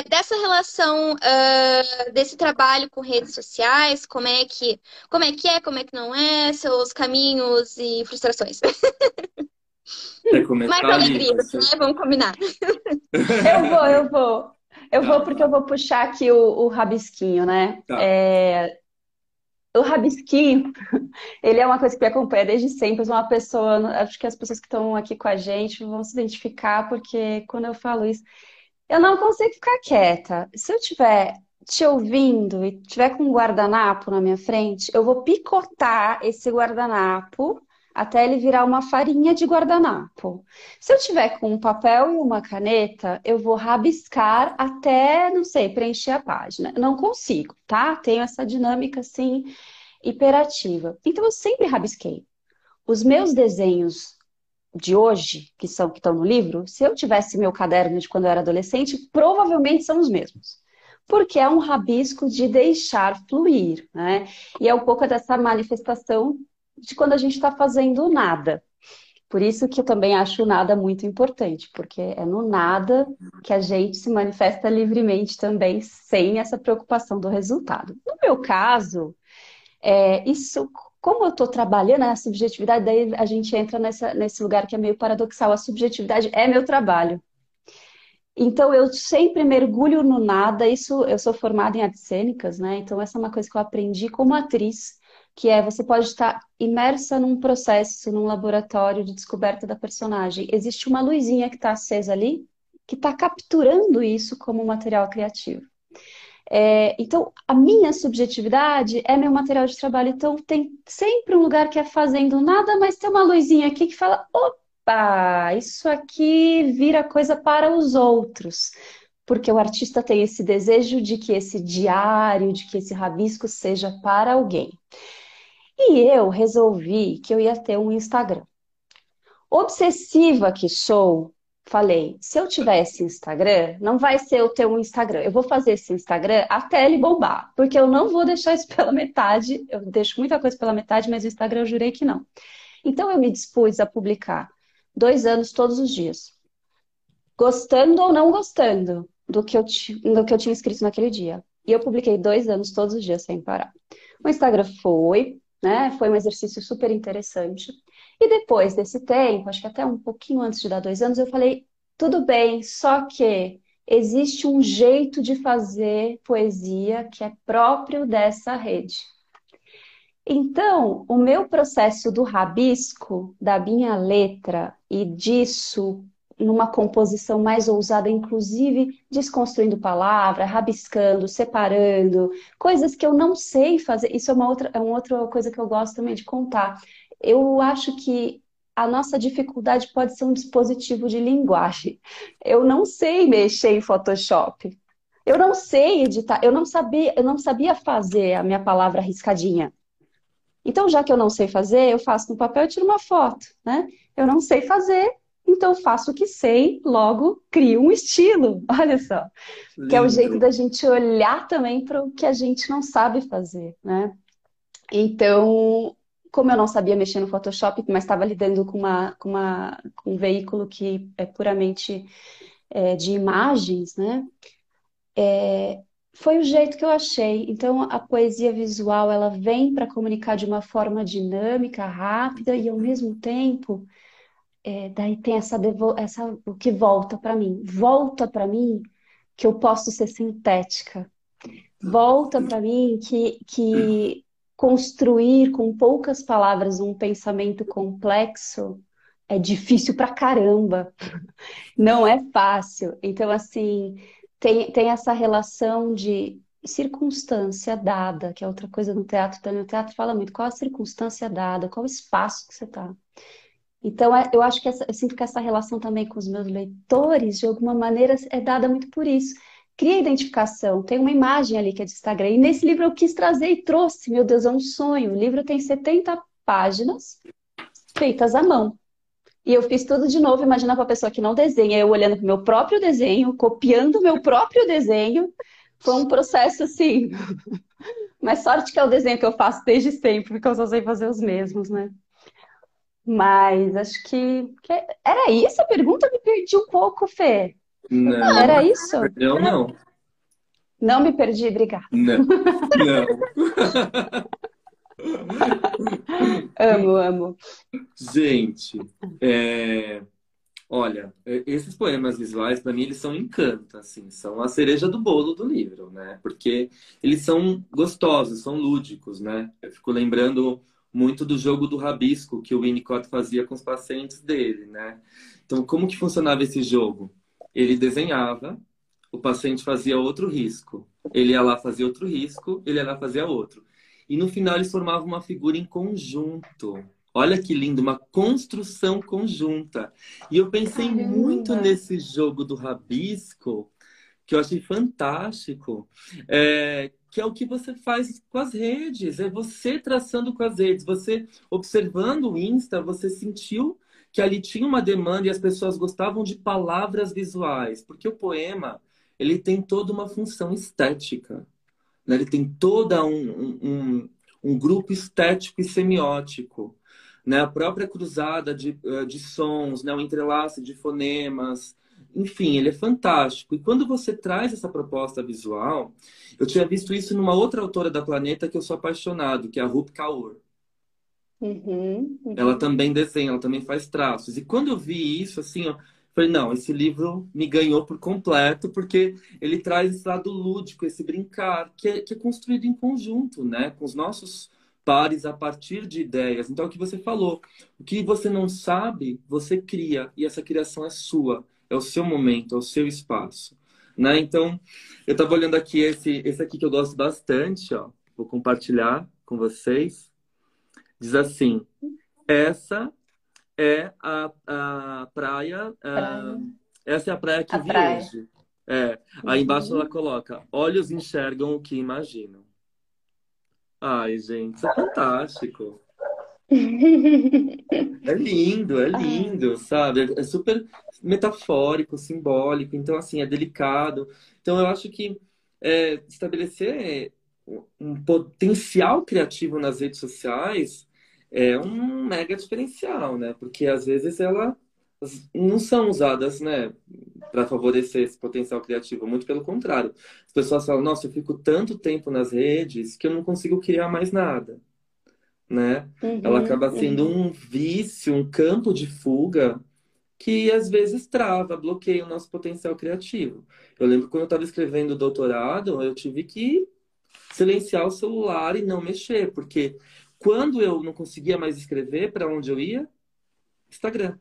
dessa relação, ah, desse trabalho com redes sociais, como é que, como é que é, como é que não é, seus caminhos e frustrações. Quer começar Mais alegrias, Você? né? Vamos combinar. eu vou, eu vou. Eu Tá, vou porque tá, eu vou puxar aqui o, o rabisquinho, né? tá. É, o rabisquinho, ele é uma coisa que me acompanha desde sempre. Uma pessoa, acho que as pessoas que estão aqui com a gente vão se identificar, porque quando eu falo isso, eu não consigo ficar quieta. Se eu estiver te ouvindo e tiver com um guardanapo na minha frente, eu vou picotar esse guardanapo até ele virar uma farinha de guardanapo. Se eu tiver com um papel e uma caneta, eu vou rabiscar até, não sei, preencher a página. Não consigo, tá? Tenho essa dinâmica assim hiperativa. Então eu sempre rabisquei. Os meus desenhos de hoje, que são que estão no livro, se eu tivesse meu caderno de quando eu era adolescente, provavelmente são os mesmos. Porque é um rabisco de deixar fluir, né? E é um pouco dessa manifestação de quando a gente está fazendo nada. Por isso que eu também acho o nada muito importante, porque é no nada que a gente se manifesta livremente também, sem essa preocupação do resultado. No meu caso, é, isso, como eu estou trabalhando a subjetividade, daí a gente entra nessa, nesse lugar que é meio paradoxal. A subjetividade é meu trabalho. Então eu sempre mergulho no nada. Isso, eu sou formada em artes cênicas, né? Então essa é uma coisa que eu aprendi como atriz. Que é você pode estar imersa num processo, num laboratório de descoberta da personagem. Existe uma luzinha que está acesa ali, que está capturando isso como material criativo. É, então, a minha subjetividade é meu material de trabalho. Então, tem sempre um lugar que é fazendo nada, mas tem uma luzinha aqui que fala: opa, isso aqui vira coisa para os outros. Porque o artista tem esse desejo de que esse diário, de que esse rabisco seja para alguém. E eu resolvi que eu ia ter um Instagram. Obsessiva que sou, falei, se eu tivesse Instagram, não vai ser eu ter um Instagram. Eu vou fazer esse Instagram até ele bombar, porque eu não vou deixar isso pela metade. Eu deixo muita coisa pela metade, mas o Instagram eu jurei que não. Então eu me dispus a publicar dois anos todos os dias, gostando ou não gostando do que eu, do que eu tinha escrito naquele dia. E eu publiquei dois anos todos os dias sem parar. O Instagram foi né? Foi um exercício super interessante. E depois desse tempo, acho que até um pouquinho antes de dar dois anos, eu falei: tudo bem, só que existe um jeito de fazer poesia que é próprio dessa rede. Então, o meu processo do rabisco, da minha letra e disso numa composição mais ousada, inclusive desconstruindo palavra, rabiscando, separando, coisas que eu não sei fazer. Isso é uma outra, é uma outra coisa que eu gosto também de contar. Eu acho que a nossa dificuldade pode ser um dispositivo de linguagem. Eu não sei mexer em Photoshop. Eu não sei editar, eu não sabia, eu não sabia fazer a minha palavra riscadinha. Então, já que eu não sei fazer, eu faço no papel e tiro uma foto, né? Eu não sei fazer, então faço o que sei, logo crio um estilo. Olha só. Lindo. Que é o jeito da gente olhar também para o que a gente não sabe fazer, né? Então, como eu não sabia mexer no Photoshop, mas estava lidando com, uma, com, uma, com um veículo que é puramente é, de imagens, né? É, foi o jeito que eu achei. Então, a poesia visual ela vem para comunicar de uma forma dinâmica, rápida e ao mesmo tempo é, daí tem essa, devo... essa o que volta para mim. Volta para mim que eu posso ser sintética. Volta para mim que, que construir com poucas palavras um pensamento complexo é difícil pra caramba. Não é fácil. Então, assim, tem, tem essa relação de circunstância dada, que é outra coisa no teatro também. O teatro fala muito qual a circunstância dada, qual o espaço que você está. Então, é, eu acho que essa, eu sinto que essa relação também com os meus leitores, de alguma maneira, é dada muito por isso. Cria identificação, tem uma imagem ali que é de Instagram. E nesse livro eu quis trazer e trouxe, meu Deus, é um sonho. O livro tem 70 páginas feitas à mão. E eu fiz tudo de novo, imagina para a pessoa que não desenha, eu olhando para o meu próprio desenho, copiando o meu próprio desenho. Foi um processo assim. Mas sorte que é o desenho que eu faço desde sempre, porque eu só sei fazer os mesmos, né? Mas acho que, que, era isso a pergunta? Me perdi um pouco, Fê. Não. Era isso? Eu não. Não me perdi, obrigada. Não. Não. amo, amo. Gente, é... olha, esses poemas visuais, para mim, eles são encanto, assim, são a cereja do bolo do livro, né? Porque eles são gostosos, são lúdicos, né? Eu fico lembrando muito do jogo do rabisco que o Winnicott fazia com os pacientes dele, né? Então, como que funcionava esse jogo? Ele desenhava, o paciente fazia outro risco, ele ia lá fazia outro risco, ele ia lá fazia outro. E no final eles formavam uma figura em conjunto. Olha que lindo, uma construção conjunta. E eu pensei Caramba. muito nesse jogo do rabisco, que eu achei fantástico, é, que é o que você faz com as redes, é você traçando com as redes, você observando o Insta, você sentiu que ali tinha uma demanda e as pessoas gostavam de palavras visuais, porque o poema ele tem toda uma função estética, né? ele tem toda um, um, um grupo estético e semiótico, né? a própria cruzada de, eh, de sons, né? o entrelace de fonemas, enfim, ele é fantástico. E quando você traz essa proposta visual, eu tinha visto isso numa outra autora da Planeta que eu sou apaixonado, que é a Rup Kaur. Uhum, uhum. Ela também desenha, ela também faz traços. E quando eu vi isso, assim, ó, falei, não, esse livro me ganhou por completo, porque ele traz esse lado lúdico, esse brincar, que é, que é construído em conjunto, né? Com os nossos pares a partir de ideias. Então, é o que você falou. O que você não sabe, você cria. E essa criação é sua. É o seu momento, é o seu espaço. Né? Então, eu estava olhando aqui esse, esse aqui que eu gosto bastante. Ó. Vou compartilhar com vocês. Diz assim: essa é a, a praia. Praia. essa é a praia que A vi praia. hoje. É. Aí embaixo Uhum. ela coloca: olhos enxergam o que imaginam. Ai, gente, isso é fantástico. É lindo, é lindo, sabe? É super metafórico, simbólico, então, assim, é delicado. Então, eu acho que é, estabelecer um potencial criativo nas redes sociais é um mega diferencial, né? Porque às vezes elas não são usadas, né, para favorecer esse potencial criativo. Muito pelo contrário. As pessoas falam, nossa, eu fico tanto tempo nas redes que eu não consigo criar mais nada, né? Ela Uhum, acaba sendo uhum. um vício, um campo de fuga que às vezes trava, bloqueia o nosso potencial criativo. Eu lembro quando eu estava escrevendo o doutorado, eu tive que silenciar o celular e não mexer, porque quando eu não conseguia mais escrever, para onde eu ia? Instagram,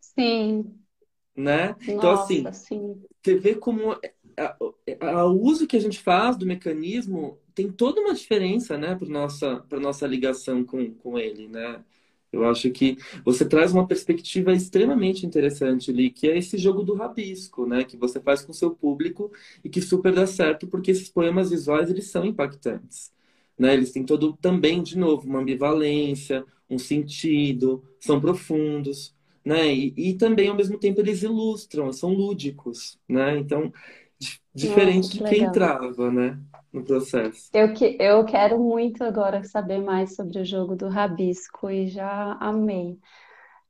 Sim, né? Então, assim, nossa, sim. você vê como a- o uso que a gente faz do mecanismo tem toda uma diferença, né, para nossa, nossa ligação com, com ele, né? Eu acho que você traz uma perspectiva extremamente interessante ali, que é esse jogo do rabisco, né, que você faz com o seu público e que super dá certo, porque esses poemas visuais, eles são impactantes, né? Eles têm todo também, de novo, uma ambivalência, um sentido, são profundos, né? E, e também, ao mesmo tempo, eles ilustram, são lúdicos, né? Então, diferente Nossa, que de quem legal. trava, né, no processo. Eu, que, eu quero muito agora saber mais sobre o jogo do rabisco e já amei.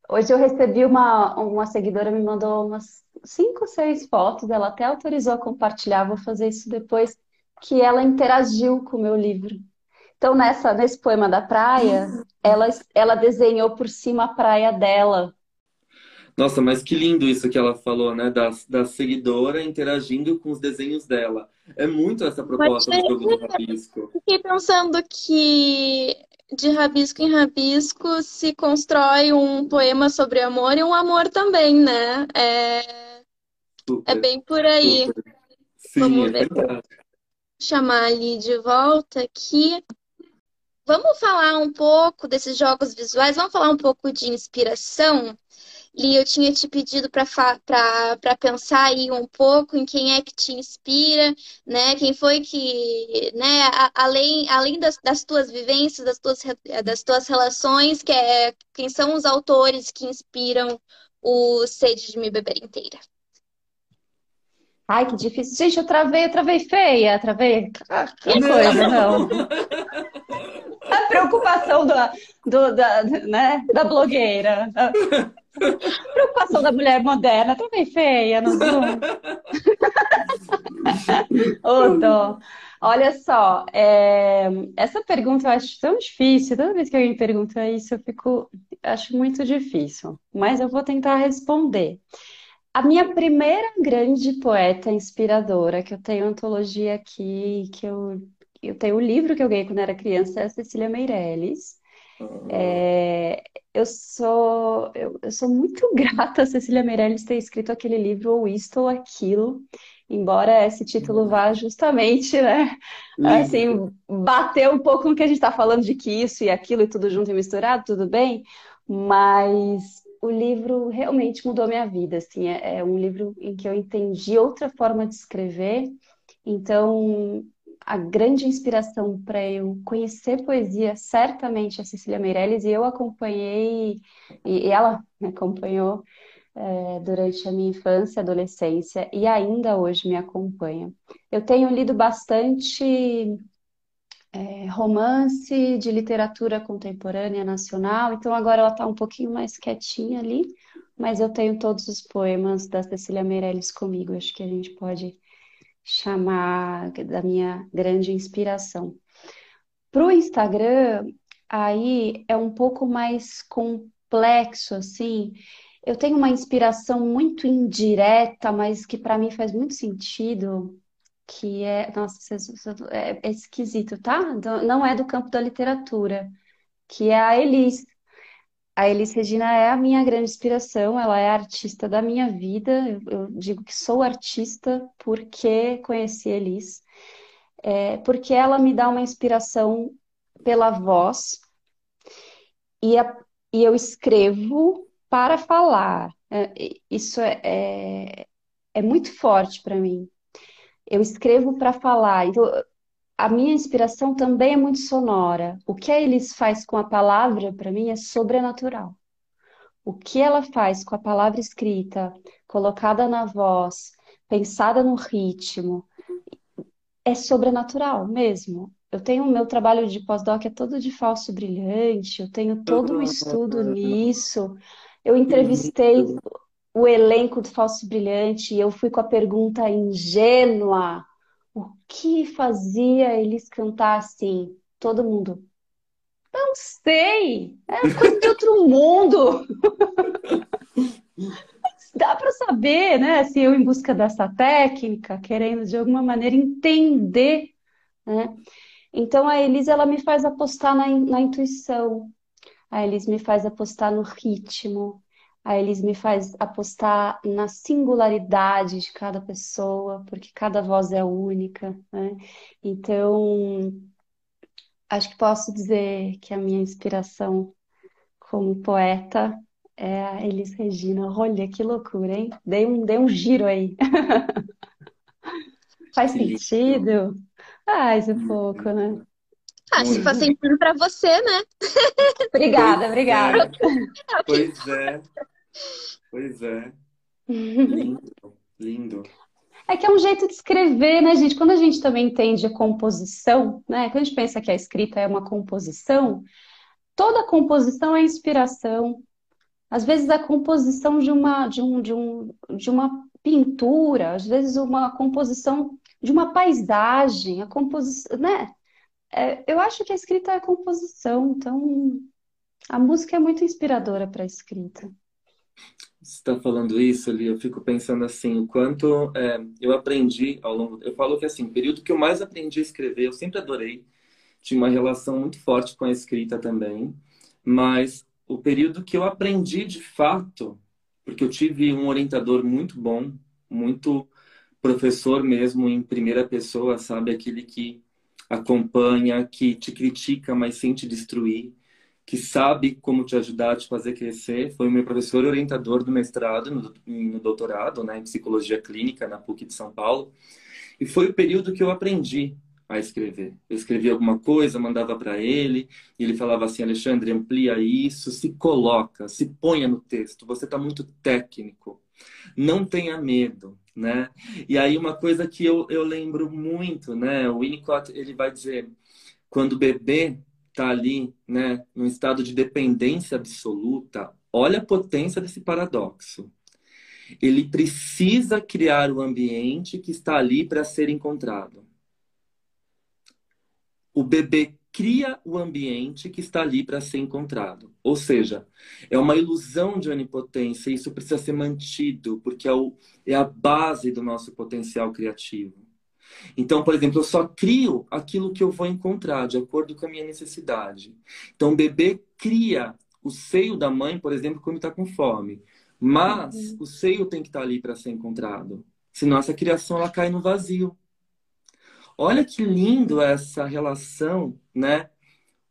Hoje eu recebi uma, uma seguidora me mandou umas cinco, seis fotos, ela até autorizou a compartilhar, vou fazer isso depois, que ela interagiu com o meu livro. Então, nessa, nesse poema da praia, ela, ela desenhou por cima a praia dela. Nossa, mas que lindo isso que ela falou, né? Da, da seguidora interagindo com os desenhos dela. É muito essa proposta do jogo do rabisco. Fiquei pensando que de rabisco em rabisco se constrói um poema sobre amor e um amor também, né? É, é bem por aí. super. Sim, Vamos é ver. verdade. chamar ali de volta aqui. Vamos falar um pouco desses jogos visuais, vamos falar um pouco de inspiração. Li, eu tinha te pedido para pensar aí um pouco em quem é que te inspira, né? Quem foi que, né? a- além, além das, das tuas vivências, das tuas, das tuas relações, que é, quem são os autores que inspiram o Sede de Me Beber Inteira. Ai, que difícil. Gente, eu travei, eu travei feia, travei. Ah, que coisa, não. A preocupação da, do, da, né, da blogueira. A preocupação da mulher moderna, travei feia no Zoom. Ô, dó. Olha só, é, essa pergunta eu acho tão difícil. Toda vez que alguém pergunta isso, eu fico, acho muito difícil. Mas eu vou tentar responder. A minha primeira grande poeta inspiradora, que eu tenho antologia aqui, que eu, eu tenho o livro que eu ganhei quando era criança, é a Cecília Meirelles. É, eu sou, eu, eu sou muito grata a Cecília Meirelles ter escrito aquele livro Ou Isto ou Aquilo, embora esse título vá justamente, né, Lindo. assim, bater um pouco no que a gente está falando de que isso e aquilo e tudo junto e misturado, tudo bem, mas o livro realmente mudou minha vida, assim, é, é um livro em que eu entendi outra forma de escrever, então a grande inspiração para eu conhecer poesia certamente a Cecília Meirelles e eu acompanhei e, e ela me acompanhou é, durante a minha infância, adolescência e ainda hoje me acompanha. Eu tenho lido bastante é, romance de literatura contemporânea nacional, então agora ela está um pouquinho mais quietinha ali, mas eu tenho todos os poemas da Cecília Meirelles comigo, acho que a gente pode chamar da minha grande inspiração. Para o Instagram, aí é um pouco mais complexo, assim. Eu tenho uma inspiração muito indireta, mas que para mim faz muito sentido. que é, nossa, é, é esquisito, tá? Não é do campo da literatura, que é a Elis. A Elis Regina é a minha grande inspiração, ela é a artista da minha vida. Eu, digo que sou artista porque conheci a Elis, é, porque ela me dá uma inspiração pela voz e, a, e eu escrevo para falar. É, isso é, é, é muito forte para mim. Eu escrevo para falar. Então, a minha inspiração também é muito sonora. O que a Elis faz com a palavra, para mim, é sobrenatural. O que ela faz com a palavra escrita, colocada na voz, pensada no ritmo, é sobrenatural mesmo. Eu tenho o meu trabalho de pós-doc é todo de falso brilhante, eu tenho todo um estudo nisso. Eu entrevistei o elenco do Falso Brilhante e eu fui com a pergunta ingênua: o que fazia eles cantar assim? Todo mundo. Não sei, é coisa de outro mundo. Dá para saber, né? Se eu em busca dessa técnica, querendo de alguma maneira entender, né? Então a Elise ela me faz apostar na, na intuição, a Elise me faz apostar no ritmo, a Elise me faz apostar na singularidade de cada pessoa, porque cada voz é única, né? Então, acho que posso dizer que a minha inspiração como poeta é a Elis Regina. Olha que loucura, hein? Dei um, dei um giro aí. Faz sentido? Faz um pouco, né? Ah, se faz sentido para você, né? Obrigada, obrigada. É. Pois é. Pois é. Lindo, lindo. É que é um jeito de escrever, né, gente? Quando a gente também entende a composição, né? Quando a gente pensa que a escrita é uma composição, toda composição é inspiração. Às vezes a composição de uma, de um, de um, de uma pintura, às vezes uma composição de uma paisagem, a composição, né? É, eu acho que a escrita é a composição, então a música é muito inspiradora para a escrita. Está falando isso ali, eu fico pensando assim, o quanto é, eu aprendi ao longo. Eu falo que assim, o período que eu mais aprendi a escrever, eu sempre adorei, tinha uma relação muito forte com a escrita também, mas o período que eu aprendi de fato, porque eu tive um orientador muito bom, muito professor mesmo em primeira pessoa, sabe? Aquele que acompanha, que te critica, mas sem te destruir que sabe como te ajudar a te fazer crescer. Foi o meu professor orientador do mestrado no, no doutorado, né, em psicologia clínica na PUC de São Paulo. E foi o período que eu aprendi a escrever. Eu escrevia alguma coisa, mandava para ele, e ele falava assim: Alexandre, amplia isso, se coloca, se ponha no texto. Você está muito técnico. Não tenha medo, né? E aí uma coisa que eu, eu lembro muito, né? O Winnicott ele vai dizer quando bebê está ali, né, num estado de dependência absoluta, olha a potência desse paradoxo. Ele precisa criar o ambiente que está ali para ser encontrado. O bebê cria o ambiente que está ali para ser encontrado. Ou seja, é uma ilusão de onipotência e isso precisa ser mantido, porque é, o, é a base do nosso potencial criativo. Então, por exemplo, eu só crio aquilo que eu vou encontrar de acordo com a minha necessidade. Então, o bebê cria o seio da mãe, por exemplo, quando está com fome. Mas uhum. o seio tem que estar tá ali para ser encontrado. Senão essa criação ela cai no vazio. Olha que lindo essa relação, né?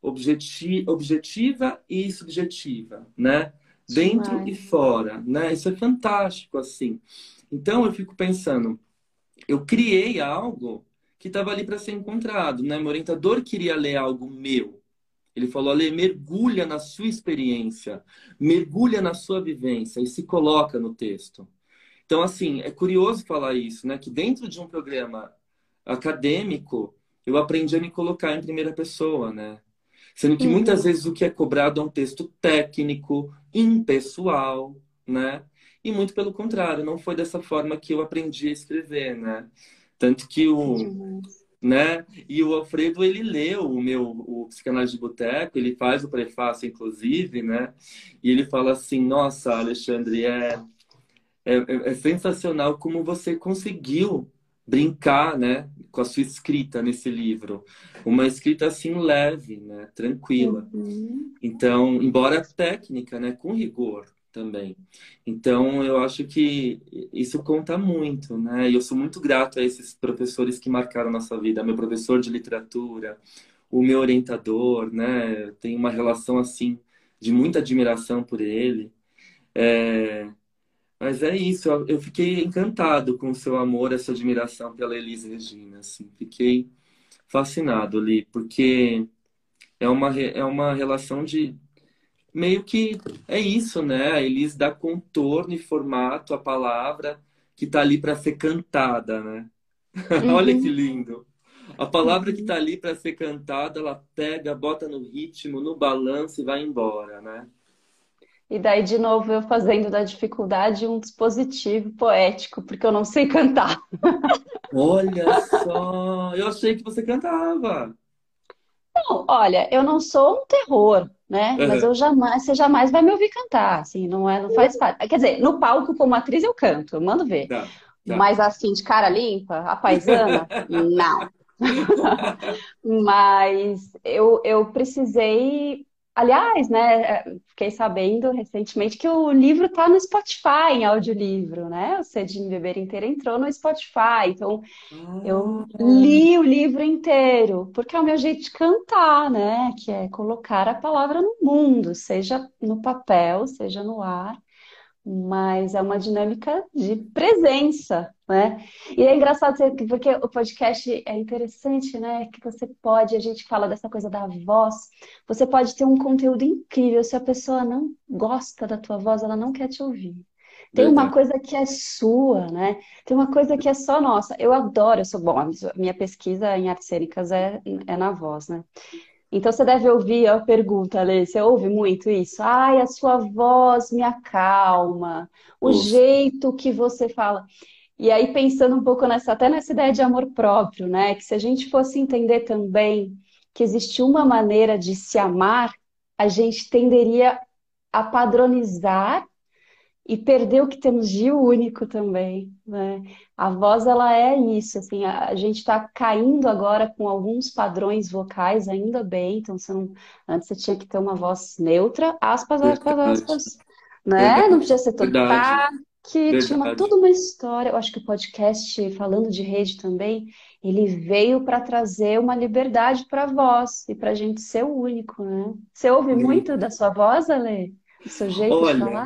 Objeti objetiva e subjetiva, né? Dentro e fora, né? Isso é fantástico, assim. Então eu fico pensando, eu criei algo que estava ali para ser encontrado, né? Meu orientador queria ler algo meu. Ele falou: Ale, mergulha na sua experiência, mergulha na sua vivência e se coloca no texto. Então, assim, é curioso falar isso, né? Que dentro de um programa acadêmico, eu aprendi a me colocar em primeira pessoa, né? Sendo que muitas uhum. vezes o que é cobrado é um texto técnico, impessoal, né? E muito pelo contrário, não foi dessa forma que eu aprendi a escrever, né? Tanto que o. Né? E o Alfredo, ele leu o meu o Psicanálise de Boteco, ele faz o prefácio, inclusive, né? E ele fala assim: Nossa, Alexandre, é, é, é sensacional como você conseguiu brincar, né, com a sua escrita nesse livro. Uma escrita assim leve, né, tranquila. Uhum. Então, embora técnica, né, com rigor também. Então, eu acho que isso conta muito, né? E eu sou muito grato a esses professores que marcaram nossa vida, meu professor de literatura, o meu orientador, né? Tenho uma relação assim de muita admiração por ele. É... Mas é isso, eu, eu fiquei encantado com o seu amor, essa admiração pela Elise Regina, assim. Fiquei fascinado ali, porque é uma, é uma relação de meio que é isso, né? A Elise dá contorno e formato à palavra que está ali para ser cantada, né? Uhum. Olha que lindo. A palavra que está ali para ser cantada, ela pega, bota no ritmo, no balanço e vai embora, né? E daí, de novo, eu fazendo da dificuldade um dispositivo poético, porque eu não sei cantar. Olha só, eu achei que você cantava. Não, olha, eu não sou um terror, né? Mas Uhum. eu jamais, você jamais vai me ouvir cantar, assim, não é, não faz parte. Quer dizer, no palco como atriz eu canto, eu mando ver. Tá, tá. Mas assim, de cara limpa, a paisana, não. Mas eu, eu precisei. Aliás, né? Fiquei sabendo recentemente que o livro tá no Spotify, em audiolivro, né? O de Beber Inteiro entrou no Spotify. Então, eu Ah, li o livro inteiro, porque é o meu jeito de cantar, né? Que é colocar a palavra no mundo, seja no papel, seja no ar mas é uma dinâmica de presença, né? E é engraçado porque o podcast é interessante, né? Que você pode, a gente fala dessa coisa da voz, você pode ter um conteúdo incrível, se a pessoa não gosta da tua voz, ela não quer te ouvir. Tem uma coisa que é sua, né? Tem uma coisa que é só nossa. Eu adoro, eu sou bom, a minha pesquisa em artes cênicas é, é na voz, né? Então você deve ouvir a pergunta, Lê, você ouve muito isso? Ai, a sua voz me acalma, o Ouço. jeito que você fala. E aí, pensando um pouco nessa, até nessa ideia de amor próprio, né? Que se a gente fosse entender também que existe uma maneira de se amar, a gente tenderia a padronizar e perder o que temos de único também, né? A voz, ela é isso, assim, a, gente está caindo agora com alguns padrões vocais, ainda bem, então você não, antes você tinha que ter uma voz neutra, aspas, aspas, aspas, né? Não podia ser todo Verdade. Que tinha uma, Verdade. toda uma história, eu acho que o podcast, falando de rede também, ele veio para trazer uma liberdade para voz e para a gente ser o único, né? Você ouve muito da sua voz, Ale? Do seu jeito de Olha, falar?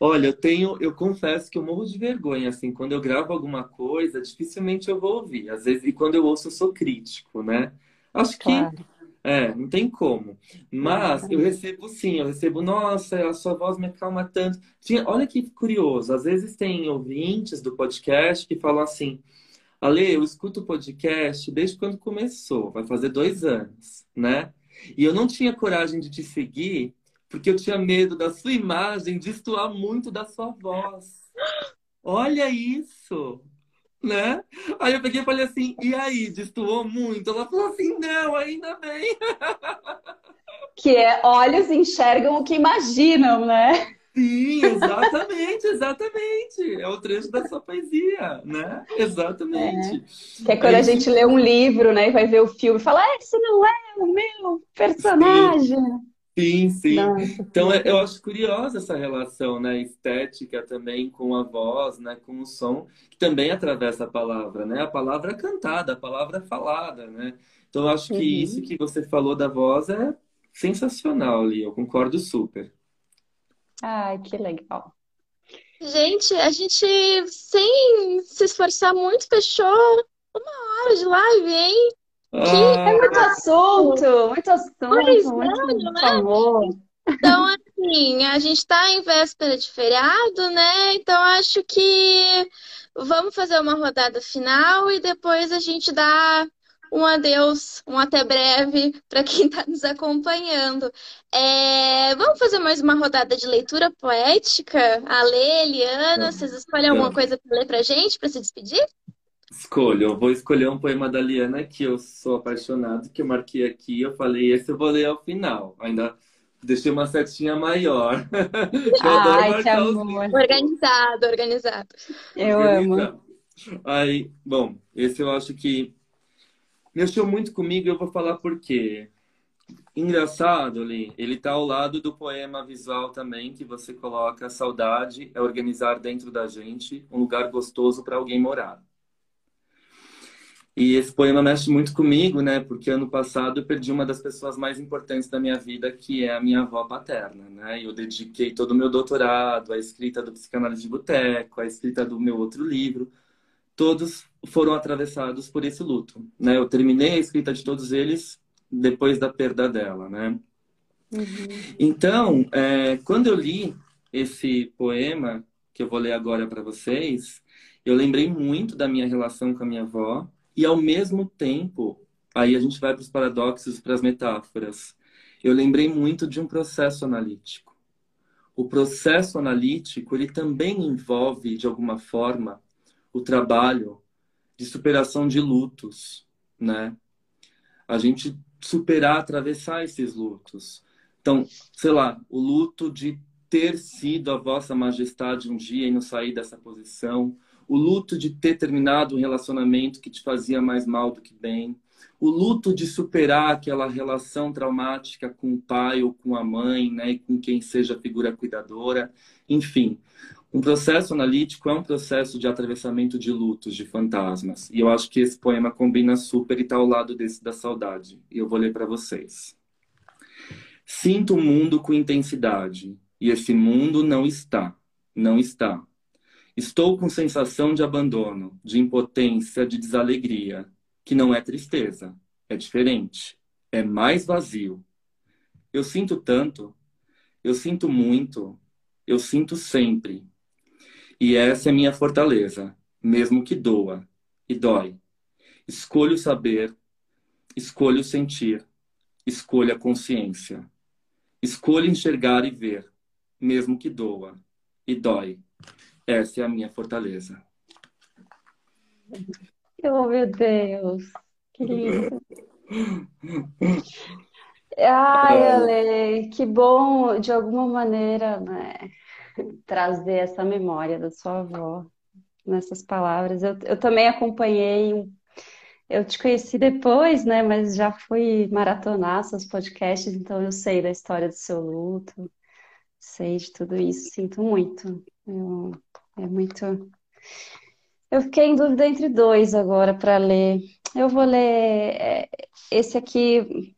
olha, eu tenho, eu confesso que eu morro de vergonha, assim, quando eu gravo alguma coisa, dificilmente eu vou ouvir. Às vezes, e quando eu ouço, eu sou crítico, né? Acho que, Claro. É, não tem como. Mas eu recebo sim, eu recebo, nossa, a sua voz me acalma tanto. Tinha, olha que curioso, às vezes tem ouvintes do podcast que falam assim, Ale, eu escuto o podcast desde quando começou, vai fazer dois anos, né? E eu não tinha coragem de te seguir porque eu tinha medo da sua imagem destoar muito da sua voz. Olha isso, né? Aí eu peguei e falei assim, e aí, destoou muito? Ela falou assim, não, ainda bem. Que é olhos enxergam o que imaginam, né? Sim, exatamente, exatamente. É o trecho da sua poesia, né? Exatamente. Que é quando É a gente lê um livro, né, e vai ver o filme e fala, esse não é o meu personagem. Sim, sim. Nossa, Então, é- eu acho curiosa essa relação, né, estética também com a voz, né, com o som, que também atravessa a palavra, né? A palavra cantada, a palavra falada, né? Então, eu acho que isso Uhum. que você falou da voz é sensacional, Lia. Eu concordo super. Ai, que legal. Gente, a gente, sem se esforçar muito, fechou uma hora de live, hein? Ah, É muito assunto, muito assunto, Pois muito, é, muito não é? amor. Então, assim, a gente tá em véspera de feriado, né? Então, acho que vamos fazer uma rodada final e depois a gente dá um adeus, um até breve para quem está nos acompanhando. É, vamos fazer mais uma rodada de leitura poética? Ale, Eliana, vocês escolhem alguma coisa para ler pra gente, para se despedir? Escolho. Eu vou escolher um poema da Liana que eu sou apaixonado, que eu marquei aqui. Eu falei, esse eu vou ler ao final. Ainda deixei uma setinha maior. Eu adoro Ai, que amor. Organizado, organizado. Eu amo. Organizado. Aí, bom, esse eu acho que mexeu muito comigo, eu vou falar por quê. Engraçado, Li, ele está ao lado do poema visual também, que você coloca saudade é organizar dentro da gente um lugar gostoso para alguém morar. E esse poema mexe muito comigo, né? Porque ano passado eu perdi uma das pessoas mais importantes da minha vida, que é a minha avó paterna, né? Eu dediquei todo o meu doutorado, a escrita do Psicanálise de Boteco, a escrita do meu outro livro, todos foram atravessados por esse luto, né? Eu terminei a escrita de todos eles depois da perda dela, né? Uhum. Então, é, quando eu li esse poema que eu vou ler agora para vocês, eu lembrei muito da minha relação com a minha avó e ao mesmo tempo, aí a gente vai para os paradoxos, para as metáforas. Eu lembrei muito de um processo analítico. O processo analítico, ele também envolve de alguma forma o trabalho de superação de lutos, né? A gente superar, atravessar esses lutos. Então, sei lá, o luto de ter sido a vossa majestade um dia e não sair dessa posição, o luto de ter terminado um relacionamento que te fazia mais mal do que bem, o luto de superar aquela relação traumática com o pai ou com a mãe, né, e com quem seja a figura cuidadora, enfim. Um processo analítico é um processo de atravessamento de lutos, de fantasmas. E eu acho que esse poema combina super e está ao lado desse da saudade. E eu vou ler para vocês. Sinto o mundo com intensidade, e esse mundo não está, não está. Estou com sensação de abandono, de impotência, de desalegria, que não é tristeza, é diferente, é mais vazio. Eu sinto tanto, eu sinto muito, eu sinto sempre. E essa é minha fortaleza, mesmo que doa e dói. Escolho saber, escolho sentir, escolho a consciência. Escolho enxergar e ver, mesmo que doa e dói. Essa é a minha fortaleza. Oh, meu Deus, que lindo. Ai, é. Ale, que bom, de alguma maneira, né, trazer essa memória da sua avó nessas palavras. Eu, eu também acompanhei, eu te conheci depois, né, mas já fui maratonar seus podcasts, então eu sei da história do seu luto, sei de tudo isso, sinto muito. Eu é muito. Eu fiquei em dúvida entre dois agora para ler. Eu vou ler é, esse aqui.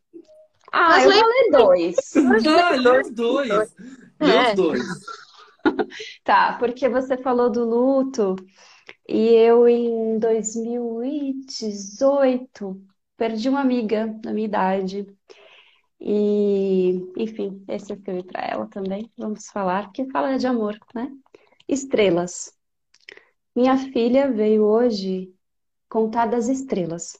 Ah, Mas eu vou ler dois. Ah, lê os dois. Lê os é. dois. Tá, porque você falou do luto e eu em 2018 perdi uma amiga da minha idade. E, enfim, esse eu escrevi para ela também. Vamos falar, porque fala de amor, né? Estrelas. Minha filha veio hoje contar das estrelas.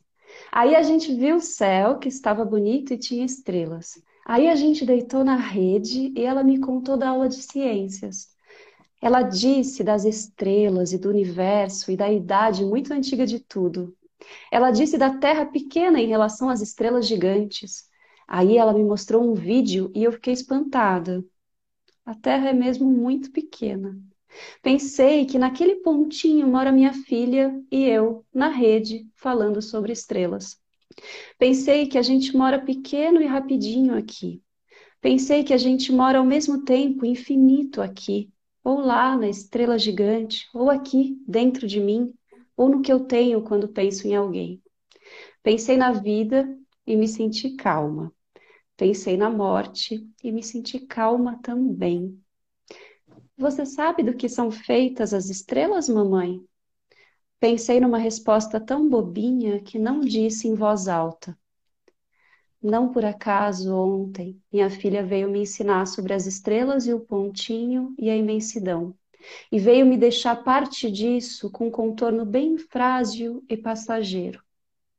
Aí a gente viu o céu, que estava bonito e tinha estrelas. Aí a gente deitou na rede e ela me contou da aula de ciências. Ela disse das estrelas e do universo e da idade muito antiga de tudo. Ela disse da Terra pequena em relação às estrelas gigantes. Aí ela me mostrou um vídeo e eu fiquei espantada. A Terra é mesmo muito pequena. Pensei que naquele pontinho mora minha filha e eu, na rede, falando sobre estrelas. Pensei que a gente mora pequeno e rapidinho aqui. Pensei que a gente mora ao mesmo tempo infinito aqui, ou lá na estrela gigante, ou aqui, dentro de mim, ou no que eu tenho quando penso em alguém. Pensei na vida e me senti calma. Pensei na morte e me senti calma também. Você sabe do que são feitas as estrelas, mamãe? Pensei numa resposta tão bobinha que não disse em voz alta. Não por acaso ontem minha filha veio me ensinar sobre as estrelas e o pontinho e a imensidão, e veio me deixar parte disso com um contorno bem frágil e passageiro.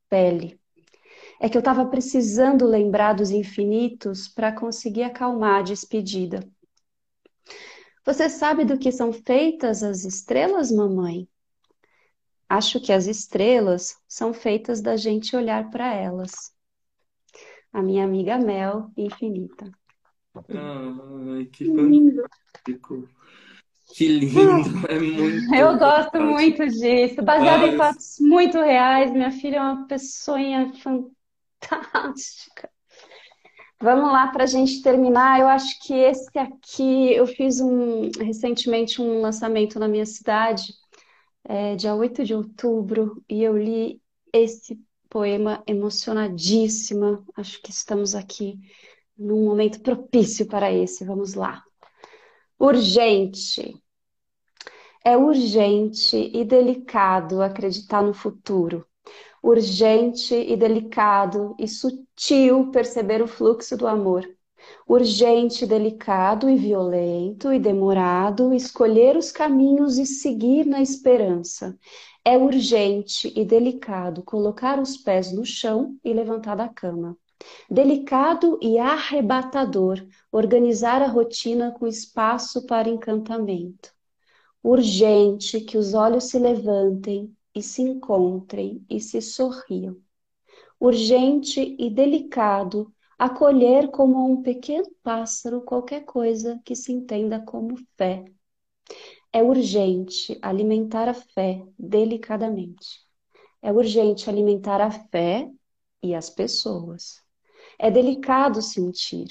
Pele. É que eu estava precisando lembrar dos infinitos para conseguir acalmar a despedida. Você sabe do que são feitas as estrelas, mamãe? Acho que as estrelas são feitas da gente olhar para elas. A minha amiga Mel, infinita. Ai, que fantástico. Que lindo, é muito Eu gosto muito disso. Baseado em Ai, fatos muito reais. Minha filha é uma pessoinha fantástica. Vamos lá para a gente terminar. Eu acho que esse aqui, eu fiz um recentemente um lançamento na minha cidade, é, dia 8 de outubro, e eu li esse poema emocionadíssima. Acho que estamos aqui num momento propício para esse. Vamos lá. Urgente. É urgente e delicado acreditar no futuro. Urgente e delicado e sutil perceber o fluxo do amor. Urgente, delicado e violento e demorado escolher os caminhos e seguir na esperança. É urgente e delicado colocar os pés no chão e levantar da cama. Delicado e arrebatador organizar a rotina com espaço para encantamento. Urgente que os olhos se levantem e se encontrem e se sorriam. Urgente e delicado acolher como um pequeno pássaro qualquer coisa que se entenda como fé. É urgente alimentar a fé delicadamente. É urgente alimentar a fé e as pessoas. É delicado sentir,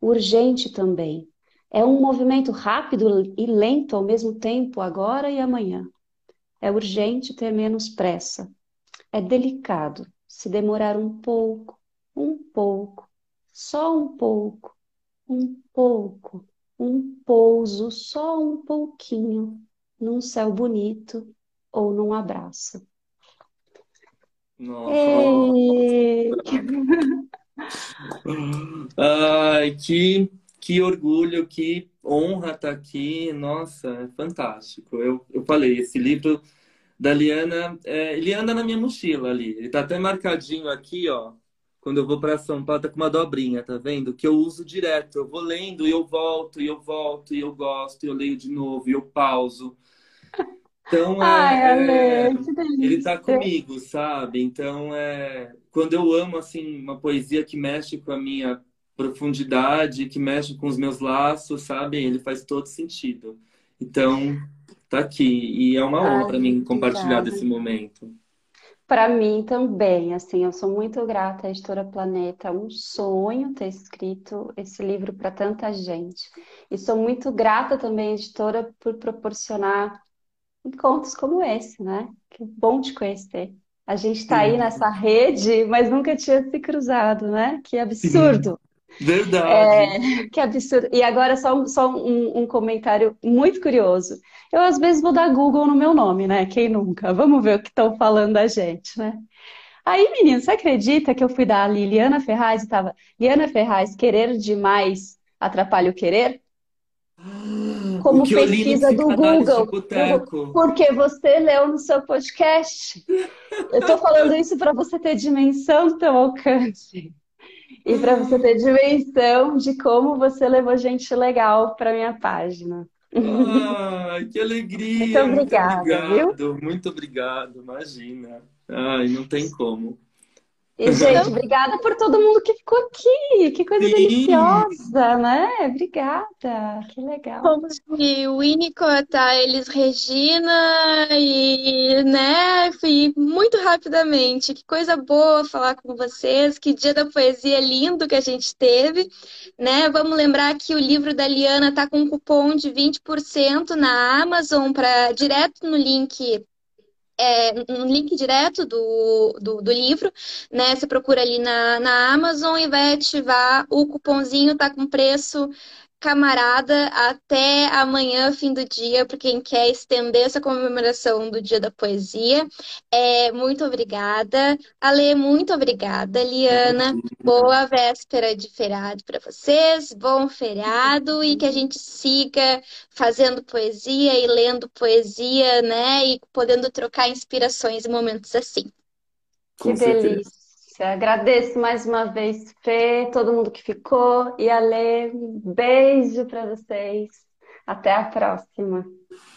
urgente também. É um movimento rápido e lento ao mesmo tempo, agora e amanhã. É urgente ter menos pressa. É delicado se demorar um pouco, um pouco, só um pouco, um pouco, um pouso, só um pouquinho, num céu bonito ou num abraço. Nossa. Ei! Ai, que, que orgulho, que honra estar aqui. Nossa, é fantástico. Eu, eu falei, esse livro da Liana, é, ele anda na minha mochila ali. Ele tá até marcadinho aqui, ó. Quando eu vou para São Paulo, tá com uma dobrinha, tá vendo? Que eu uso direto. Eu vou lendo e eu volto, e eu volto, e eu gosto, e eu leio de novo, e eu pauso. Então, Ai, é, Ale, que ele tá comigo, sabe? Então, é, quando eu amo, assim, uma poesia que mexe com a minha profundidade, que mexe com os meus laços, sabe? Ele faz todo sentido. Então, tá aqui. E é uma honra para mim compartilhar desse momento. Para mim também, assim, eu sou muito grata à Editora Planeta, é um sonho ter escrito esse livro para tanta gente. E sou muito grata também à editora por proporcionar encontros como esse, né? Que bom te conhecer. A gente está aí nessa rede, mas nunca tinha se cruzado, né? Que absurdo! Verdade. Que absurdo. E agora só, um- só um, um comentário muito curioso. Eu às vezes vou dar Google no meu nome, né? Quem nunca? Vamos ver o que estão falando da gente, né? Aí, menino, você acredita que eu fui dar a Liliana Ferraz e tava Liana Ferraz, querer demais atrapalha o querer? O Como pesquisa do Google, porque você leu no seu podcast. Eu tô falando isso para você ter dimensão do teu alcance e para você ter dimensão de como você levou gente legal para minha página. Ai, que Muito alegria! Muito obrigada, viu? obrigado, muito obrigado. Imagina. Ai, não tem como. E, gente, obrigada por todo mundo que ficou aqui. Que coisa Sim. deliciosa, né? Obrigada. Que legal. Fomos de Winnicott a Elis Regina e, né, fui muito rapidamente. Que coisa boa falar com vocês. Que dia da poesia lindo que a gente teve, né? Vamos lembrar que o livro da Liana tá com um cupom de 20% na Amazon para direto no link é, um link direto do, do, do livro, né? Você procura ali na, na Amazon e vai ativar o cupomzinho, tá com preço camarada até amanhã, fim do dia, para quem quer estender essa comemoração do Dia da Poesia. É, muito obrigada. Ale, muito obrigada. Liana, boa véspera de feriado para vocês, bom feriado e que a gente siga fazendo poesia e lendo poesia, né? E podendo trocar inspirações em momentos assim. Que Com certeza. Delícia. Agradeço mais uma vez, Fê, todo mundo que ficou. E Ale, um beijo para vocês. Até a próxima.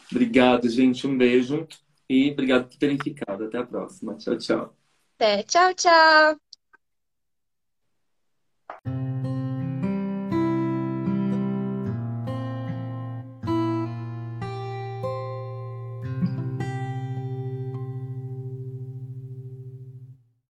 Obrigado, gente. Um beijo. E obrigado por terem ficado. Até a próxima. Tchau, tchau. Até. Tchau, tchau.